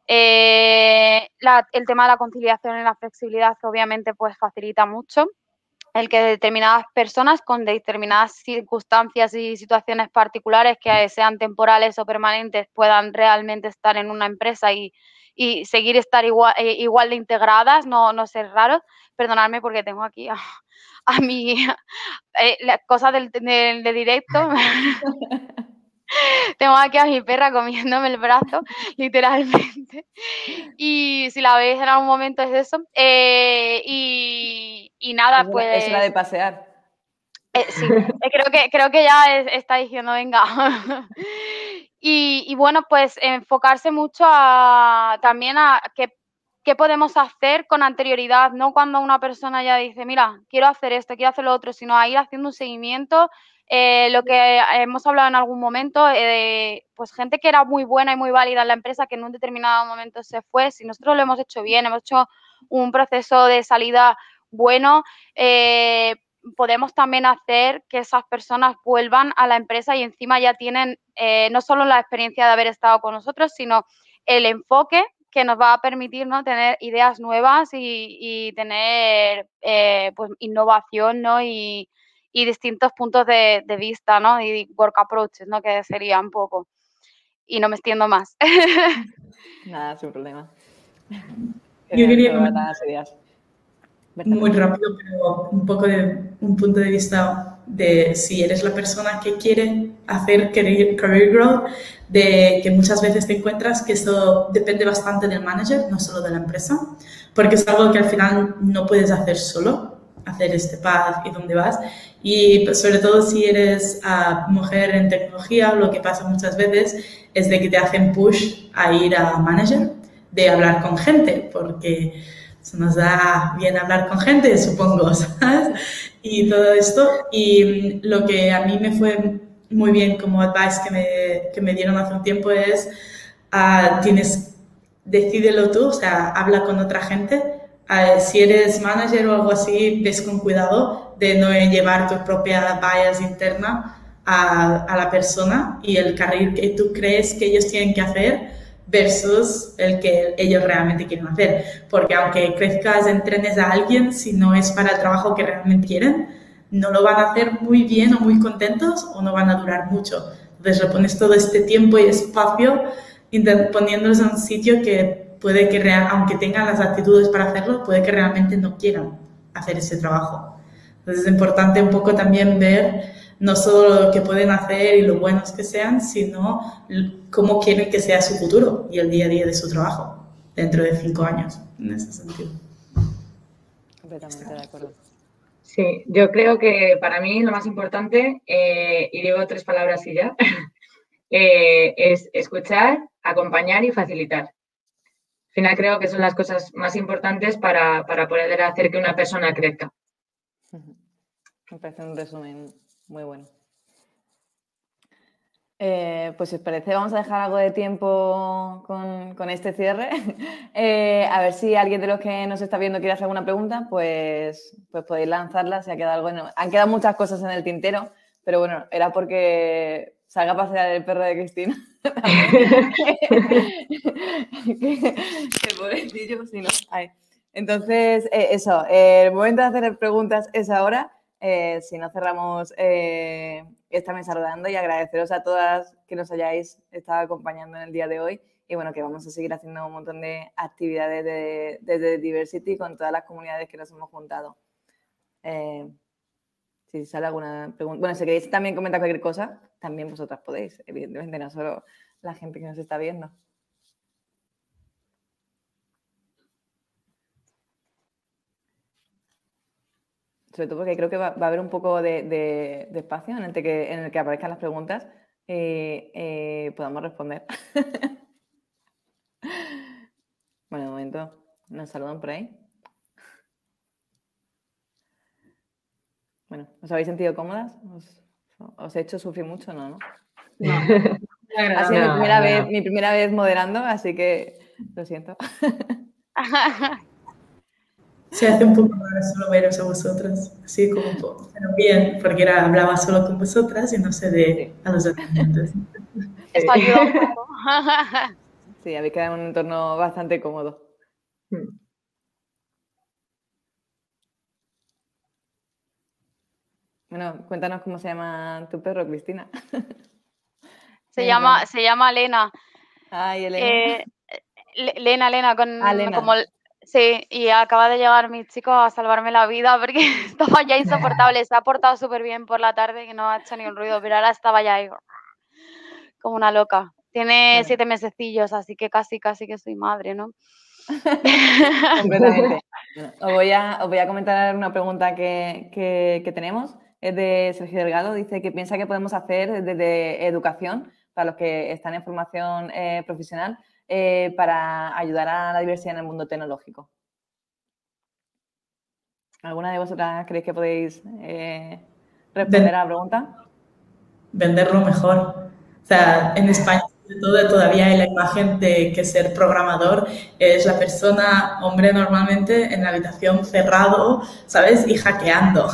Eh, el tema de la conciliación y la flexibilidad obviamente pues facilita mucho el que determinadas personas con determinadas circunstancias y situaciones particulares que sean temporales o permanentes puedan realmente estar en una empresa y, y seguir estar igual, eh, igual de integradas, no, no ser raros. Perdonadme porque tengo aquí a, a mi eh, las cosas del, de directo. tengo aquí a mi perra comiéndome el brazo, literalmente. Y si la veis en algún momento es eso. Eh, y, y, nada, pues. Es la de pasear. Eh, sí, creo que, creo que ya está diciendo, venga. Y, bueno, pues enfocarse mucho a, también a qué, qué, podemos hacer con anterioridad, no cuando una persona ya dice, mira, quiero hacer esto, quiero hacer lo otro, sino a ir haciendo un seguimiento. Eh, lo que hemos hablado en algún momento, eh, pues gente que era muy buena y muy válida en la empresa que en un determinado momento se fue, si nosotros lo hemos hecho bien, hemos hecho un proceso de salida bueno, eh, podemos también hacer que esas personas vuelvan a la empresa y encima ya tienen eh, no solo la experiencia de haber estado con nosotros, sino el enfoque que nos va a permitir ¿no? tener ideas nuevas y, tener eh, pues, innovación ¿no? y, distintos puntos de, vista ¿no? y work approaches, ¿no? que sería un poco. Y no me extiendo más. Nada, sin problema. Yo quería muy rápido, pero un poco de un punto de vista de si eres la persona que quiere hacer career, career growth, de que muchas veces te encuentras que esto depende bastante del manager, no solo de la empresa, porque es algo que al final no puedes hacer solo, hacer este path y dónde vas. Y pues, sobre todo si eres uh, mujer en tecnología, lo que pasa muchas veces es de que te hacen push a ir a manager, de hablar con gente, porque se nos da bien hablar con gente, supongo, ¿sabes? Y todo esto. Y lo que a mí me fue muy bien como advice que me, que me dieron hace un tiempo es, uh, tienes, decídelo tú, o sea, habla con otra gente. Uh, si eres manager o algo así, ves con cuidado de no llevar tu propia bias interna a, a la persona y el carril que tú crees que ellos tienen que hacer versus el que ellos realmente quieren hacer. Porque aunque crezcas, entrenes a alguien, si no es para el trabajo que realmente quieren, no lo van a hacer muy bien o muy contentos o no van a durar mucho. Entonces le pones todo este tiempo y espacio poniéndolos en un sitio que puede que, aunque tengan las actitudes para hacerlo, puede que realmente no quieran hacer ese trabajo. Entonces es importante un poco también ver no solo lo que pueden hacer y lo buenos que sean, sino cómo quieren que sea su futuro y el día a día de su trabajo dentro de cinco años, en ese sentido. Completamente de acuerdo. Sí, yo creo que para mí lo más importante, eh, y digo tres palabras y ya, eh, es escuchar, acompañar y facilitar. Al final creo que son las cosas más importantes para, para poder hacer que una persona crezca. Me parece un resumen muy bueno. Eh, pues si os parece, vamos a dejar algo de tiempo con, este cierre. Eh, a ver si alguien de los que nos está viendo quiere hacer alguna pregunta, pues, pues podéis lanzarla. Se ha quedado algo. Han quedado muchas cosas en el tintero, pero bueno, era porque salga a pasear el perro de Cristina. pobrecillo, si no. Entonces, eh, eso, el momento de hacer preguntas es ahora. Eh, si no cerramos eh, esta mesa rodando y agradeceros a todas que nos hayáis estado acompañando en el día de hoy y bueno, que vamos a seguir haciendo un montón de actividades desde de, Diversity con todas las comunidades que nos hemos juntado. Eh, si sale alguna pregunta. Bueno, si queréis también comentar cualquier cosa, también vosotras podéis, evidentemente, no solo la gente que nos está viendo. Sobre todo porque creo que va, a haber un poco de, espacio en el, que, en el que aparezcan las preguntas y eh, podamos responder. bueno, de momento nos saludan por ahí. Bueno, ¿os habéis sentido cómodas? ¿Os, he hecho sufrir mucho? No, ¿no? no. ha sido mi, primera vez, mi primera vez moderando, así que lo siento. Se hace un poco raro solo veros a vosotras, así como, pero bien, porque era, hablaba solo con vosotras y no sé de a los estudiantes. Esto ayuda un poco. Sí, habéis quedado en un entorno bastante cómodo. Hmm. Bueno, cuéntanos cómo se llama tu perro, Cristina. Se llama, se llama Lena. Ay, Elena. Eh, Lena, Lena, con ah, como sí, y acaba de llegar mi chico a salvarme la vida porque estaba ya insoportable. Se ha portado súper bien por la tarde, que no ha hecho ni un ruido, pero ahora estaba ya ahí como una loca. Tiene siete mesecillos, así que casi, casi que soy madre, ¿no? Completamente. os, voy a, voy a comentar una pregunta que, que tenemos es de Sergio Delgado, dice que piensa que podemos hacer desde educación, para los que están en formación eh, profesional, eh, para ayudar a la diversidad en el mundo tecnológico. ¿Alguna de vosotras creéis que podéis eh, responder a la pregunta? Venderlo mejor. O sea, en España todo, todavía hay la imagen de que ser programador es la persona, hombre normalmente, en la habitación cerrado, ¿sabes? Y hackeando.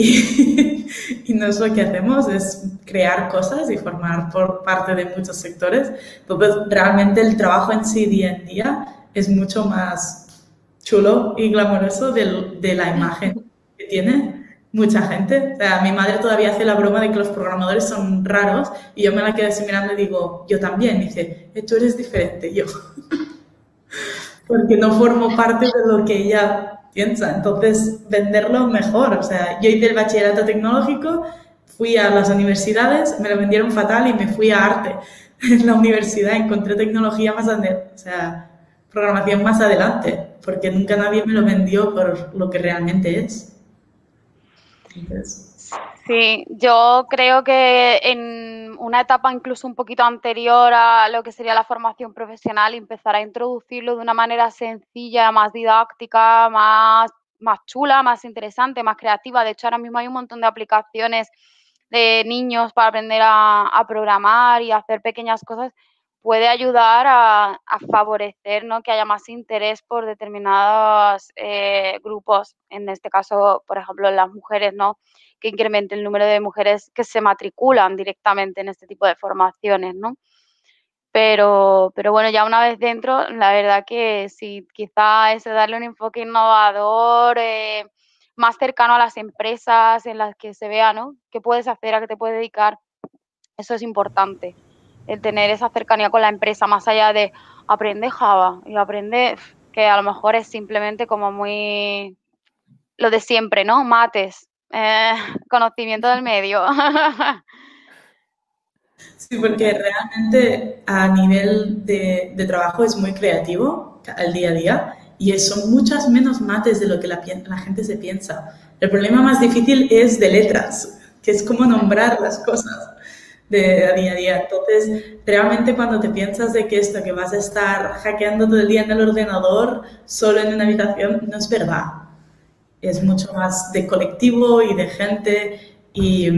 Y, no es lo que hacemos, es crear cosas y formar por parte de muchos sectores. Entonces, realmente el trabajo en sí día en día es mucho más chulo y glamoroso de, de la imagen que tiene mucha gente. O sea, mi madre todavía hace la broma de que los programadores son raros y yo me la quedo así mirando y digo, yo también. Y dice, tú eres diferente, yo. Porque no formo parte de lo que ella piensa. Entonces, venderlo mejor. O sea, yo hice el bachillerato tecnológico, fui a las universidades, me lo vendieron fatal y me fui a arte. En la universidad encontré tecnología más adelante, o sea, programación más adelante, porque nunca nadie me lo vendió por lo que realmente es. Sí, yo creo que en una etapa incluso un poquito anterior a lo que sería la formación profesional, empezar a introducirlo de una manera sencilla, más didáctica, más, más chula, más interesante, más creativa. De hecho, ahora mismo hay un montón de aplicaciones de niños para aprender a, programar y hacer pequeñas cosas puede ayudar a, favorecer ¿no? que haya más interés por determinados eh, grupos, en este caso, por ejemplo, las mujeres, ¿no? Que incremente el número de mujeres que se matriculan directamente en este tipo de formaciones, ¿no? Pero, pero bueno, ya una vez dentro, la verdad que sí, quizá es darle un enfoque innovador, eh, más cercano a las empresas en las que se vea, ¿no? ¿Qué puedes hacer, a qué te puedes dedicar? Eso es importante, el tener esa cercanía con la empresa, más allá de aprende Java y aprende que a lo mejor es simplemente como muy lo de siempre, ¿no? Mates, eh, conocimiento del medio. Sí, porque realmente a nivel de, trabajo es muy creativo al día a día y son muchas menos mates de lo que la, gente se piensa. El problema más difícil es de letras, que es como nombrar las cosas de día a día. Entonces, realmente cuando te piensas de que esto, que vas a estar hackeando todo el día en el ordenador, solo en una habitación, no es verdad es mucho más de colectivo y de gente y,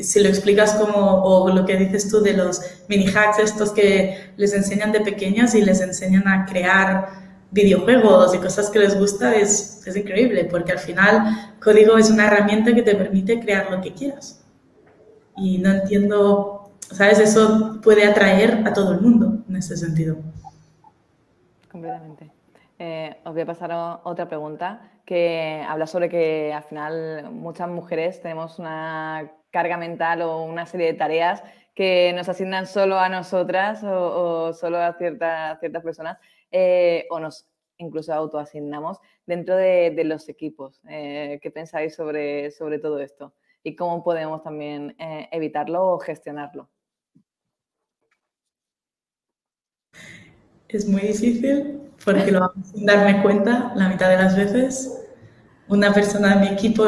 si lo explicas como, o lo que dices tú de los mini hacks estos que les enseñan de pequeñas y les enseñan a crear videojuegos y cosas que les gusta, es, es increíble, porque al final código es una herramienta que te permite crear lo que quieras. Y no entiendo, ¿sabes? Eso puede atraer a todo el mundo en ese sentido. Completamente. Eh, os voy a pasar otra pregunta que habla sobre que al final muchas mujeres tenemos una carga mental o una serie de tareas que nos asignan solo a nosotras o, solo a ciertas, ciertas personas eh, o nos incluso autoasignamos dentro de, los equipos. Eh, ¿Qué pensáis sobre, sobre todo esto? ¿Y cómo podemos también evitarlo o gestionarlo? Es muy difícil porque lo hago sin darme cuenta la mitad de las veces. Una persona de mi equipo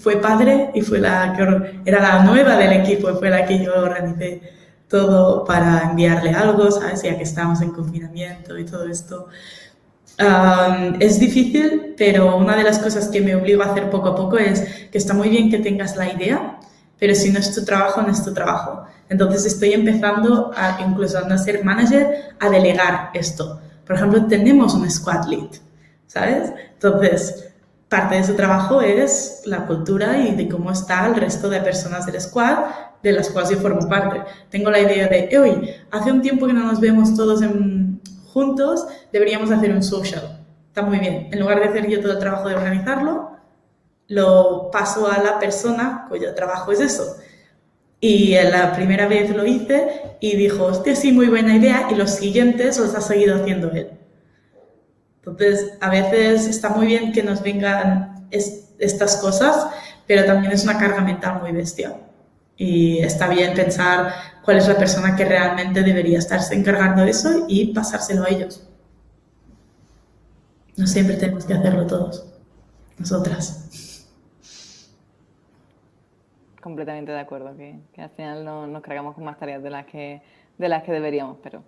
fue padre y fue la que era la nueva del equipo y fue la que yo organicé todo para enviarle algo, ¿sabes? Ya que estábamos en confinamiento y todo esto. es difícil, pero una de las cosas que me obligo a hacer poco a poco es que está muy bien que tengas la idea, pero si no es tu trabajo, no es tu trabajo. Entonces estoy empezando, a, incluso a no ser manager, a delegar esto. Por ejemplo, tenemos un squad lead, ¿sabes? Entonces, parte de su trabajo es la cultura y de cómo está el resto de personas del squad de las cuales yo formo parte. Tengo la idea de, hoy, hace un tiempo que no nos vemos todos juntos, deberíamos hacer un social. Está muy bien. En lugar de hacer yo todo el trabajo de organizarlo, lo paso a la persona cuyo trabajo es eso. Y la primera vez lo hice y dijo, hostia, sí, muy buena idea, y los siguientes los ha seguido haciendo él. Entonces, a veces está muy bien que nos vengan estas cosas, pero también es una carga mental muy bestia. Y está bien pensar cuál es la persona que realmente debería estarse encargando de eso y pasárselo a ellos. No siempre tenemos que hacerlo todos, nosotras. Completamente de acuerdo, que, al final no, nos cargamos con más tareas de las que, de las que deberíamos, pero...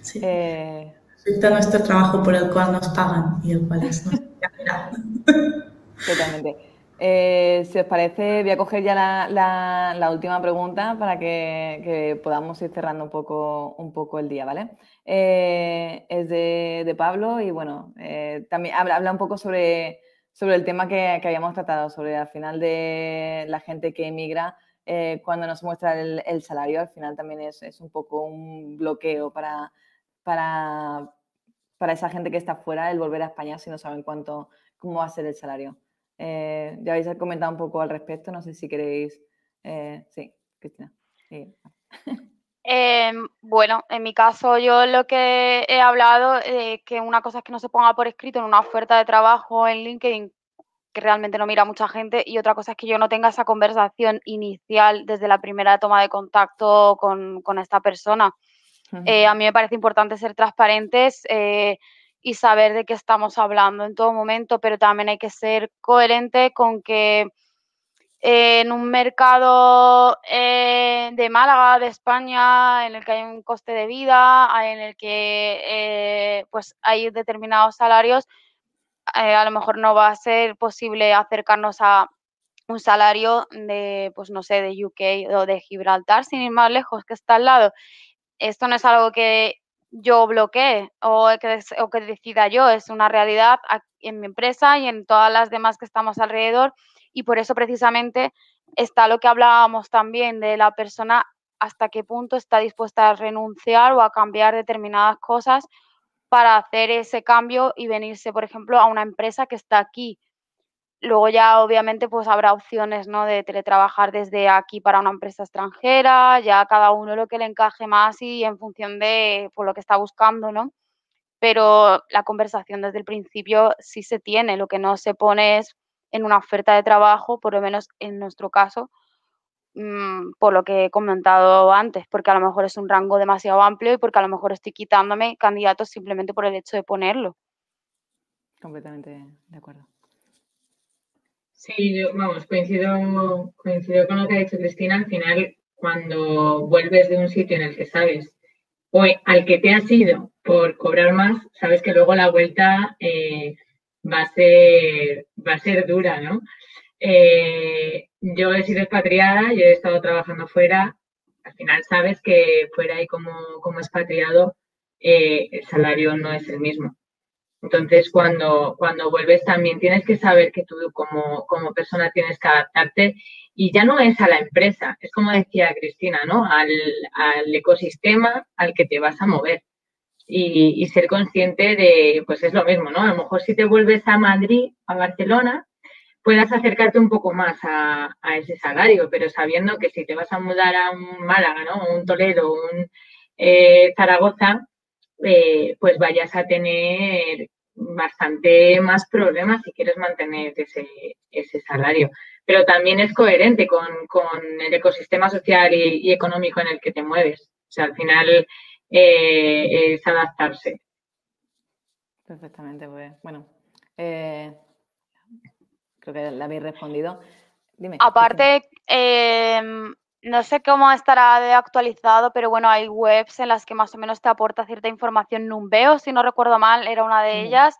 Sí. Eh... nuestro trabajo por el cual nos pagan y el cual es Totalmente. Eh, si os parece, voy a coger ya la, última pregunta para que, podamos ir cerrando un poco, un poco el día, ¿vale? Eh, es de, Pablo y bueno, eh, también habla, un poco sobre, sobre el tema que, habíamos tratado, sobre al final de la gente que emigra, cuando nos muestra el, salario, al final también es, un poco un bloqueo para, para, para esa gente que está fuera el volver a España si no saben cuánto, cómo va a ser el salario. Eh, ya habéis comentado un poco al respecto, no sé si queréis. Eh, sí, Cristina. Em, bueno, en mi caso yo lo que he hablado es que una cosa es que no se ponga por escrito en una oferta de trabajo en LinkedIn que realmente no mira mucha gente y otra cosa es que yo no tenga esa conversación inicial desde la primera toma de contacto con, esta persona. Eh, a mí me parece importante ser transparentes y saber de qué estamos hablando en todo momento, pero también hay que ser coherente con que en un mercado eh, de Málaga, de España, en el que hay un coste de vida, en el que eh, pues hay determinados salarios, eh, a lo mejor no va a ser posible acercarnos a un salario de, pues no sé, de UK o de Gibraltar, sin ir más lejos, que está al lado. Esto no es algo que yo bloquee o que, o que decida yo, es una realidad en mi empresa y en todas las demás que estamos alrededor y por eso precisamente está lo que hablábamos también de la persona hasta qué punto está dispuesta a renunciar o a cambiar determinadas cosas para hacer ese cambio y venirse, por ejemplo, a una empresa que está aquí Luego ya obviamente pues habrá opciones ¿no? de teletrabajar desde aquí para una empresa extranjera, ya cada uno lo que le encaje más y en función de por lo que está buscando, ¿no? Pero la conversación desde el principio sí se tiene, lo que no se pone es en una oferta de trabajo, por lo menos en nuestro caso, mm, por lo que he comentado antes, porque a lo mejor es un rango demasiado amplio y porque a lo mejor estoy quitándome candidatos simplemente por el hecho de ponerlo. Completamente de acuerdo. Sí, yo, vamos, coincido, coincido con lo que ha dicho Cristina. Al final, cuando vuelves de un sitio en el que sabes, o al que te has ido por cobrar más, sabes que luego la vuelta eh, va, a ser, va a ser dura, ¿no? Eh, yo he sido expatriada, y he estado trabajando fuera. Al final sabes que fuera y como, como expatriado eh, el salario no es el mismo. Entonces, cuando, cuando vuelves también tienes que saber que tú como, como persona tienes que adaptarte y ya no es a la empresa, es como decía Cristina, ¿no? Al, al ecosistema al que te vas a mover. Y, y, ser consciente de, pues es lo mismo, ¿no? A lo mejor si te vuelves a Madrid, a Barcelona, puedas acercarte un poco más a, ese salario, pero sabiendo que si te vas a mudar a un Málaga, ¿no? Un Toledo, un eh, Zaragoza, eh, pues vayas a tener bastante más problemas si quieres mantener ese, ese salario. Pero también es coherente con, el ecosistema social y, económico en el que te mueves. O sea, al final eh, es adaptarse. Perfectamente, pues bueno, eh, creo que le habéis respondido. Dime. Aparte, em, no sé cómo estará de actualizado, pero bueno, hay webs en las que más o menos te aporta cierta información. Numbeo, si no recuerdo mal, era una de ellas.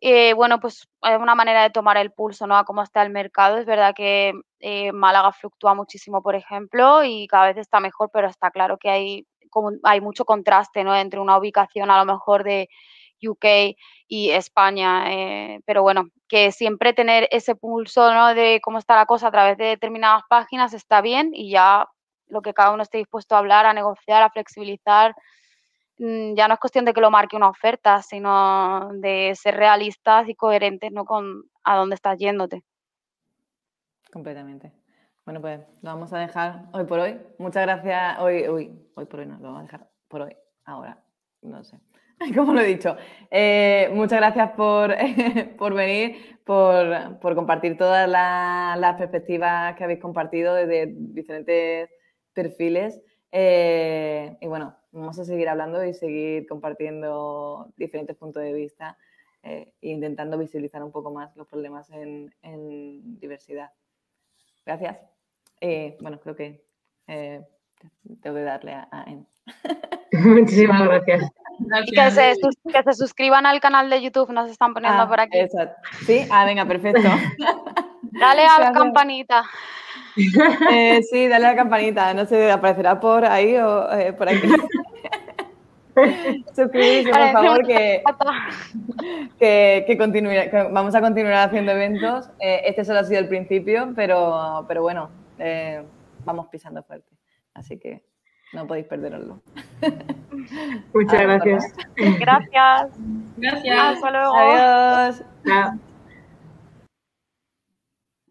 Eh, bueno, pues es una manera de tomar el pulso, ¿no? A cómo está el mercado. Es verdad que eh, Málaga fluctúa muchísimo, por ejemplo, y cada vez está mejor, pero está claro que hay, hay mucho contraste, ¿no? Entre una ubicación a lo mejor de UK y España. Eh, pero bueno, que siempre tener ese pulso ¿no? de cómo está la cosa a través de determinadas páginas está bien y ya lo que cada uno esté dispuesto a hablar, a negociar, a flexibilizar, mm, ya no es cuestión de que lo marque una oferta, sino de ser realistas y coherentes ¿no? con a dónde estás yéndote. Completamente. Bueno, pues lo vamos a dejar hoy por hoy. Muchas gracias. Hoy, hoy, hoy por hoy no, lo vamos a dejar por hoy, ahora. No sé. como lo he dicho. Eh, muchas gracias por, por venir, por, por, compartir todas las perspectivas que habéis compartido desde diferentes perfiles. Eh, y bueno, vamos a seguir hablando y seguir compartiendo diferentes puntos de vista eh, e intentando visibilizar un poco más los problemas en, en diversidad. Gracias. bueno, creo que tengo que darle a, a Muchísimas gracias. Y que se, que se, suscriban al canal de YouTube, nos están poniendo ah, por aquí. Sí, ah, venga, perfecto. Dale a la campanita. Eh, sí, dale a la campanita. No sé, aparecerá por ahí o eh, por aquí. Suscribirse, por favor, que, que, que, vamos a continuar haciendo eventos. Eh, este solo ha sido el principio, pero, pero bueno, vamos pisando fuerte. Así que no podéis perderlo. Muchas gracias. Gracias. Gracias. Hasta luego. Adiós.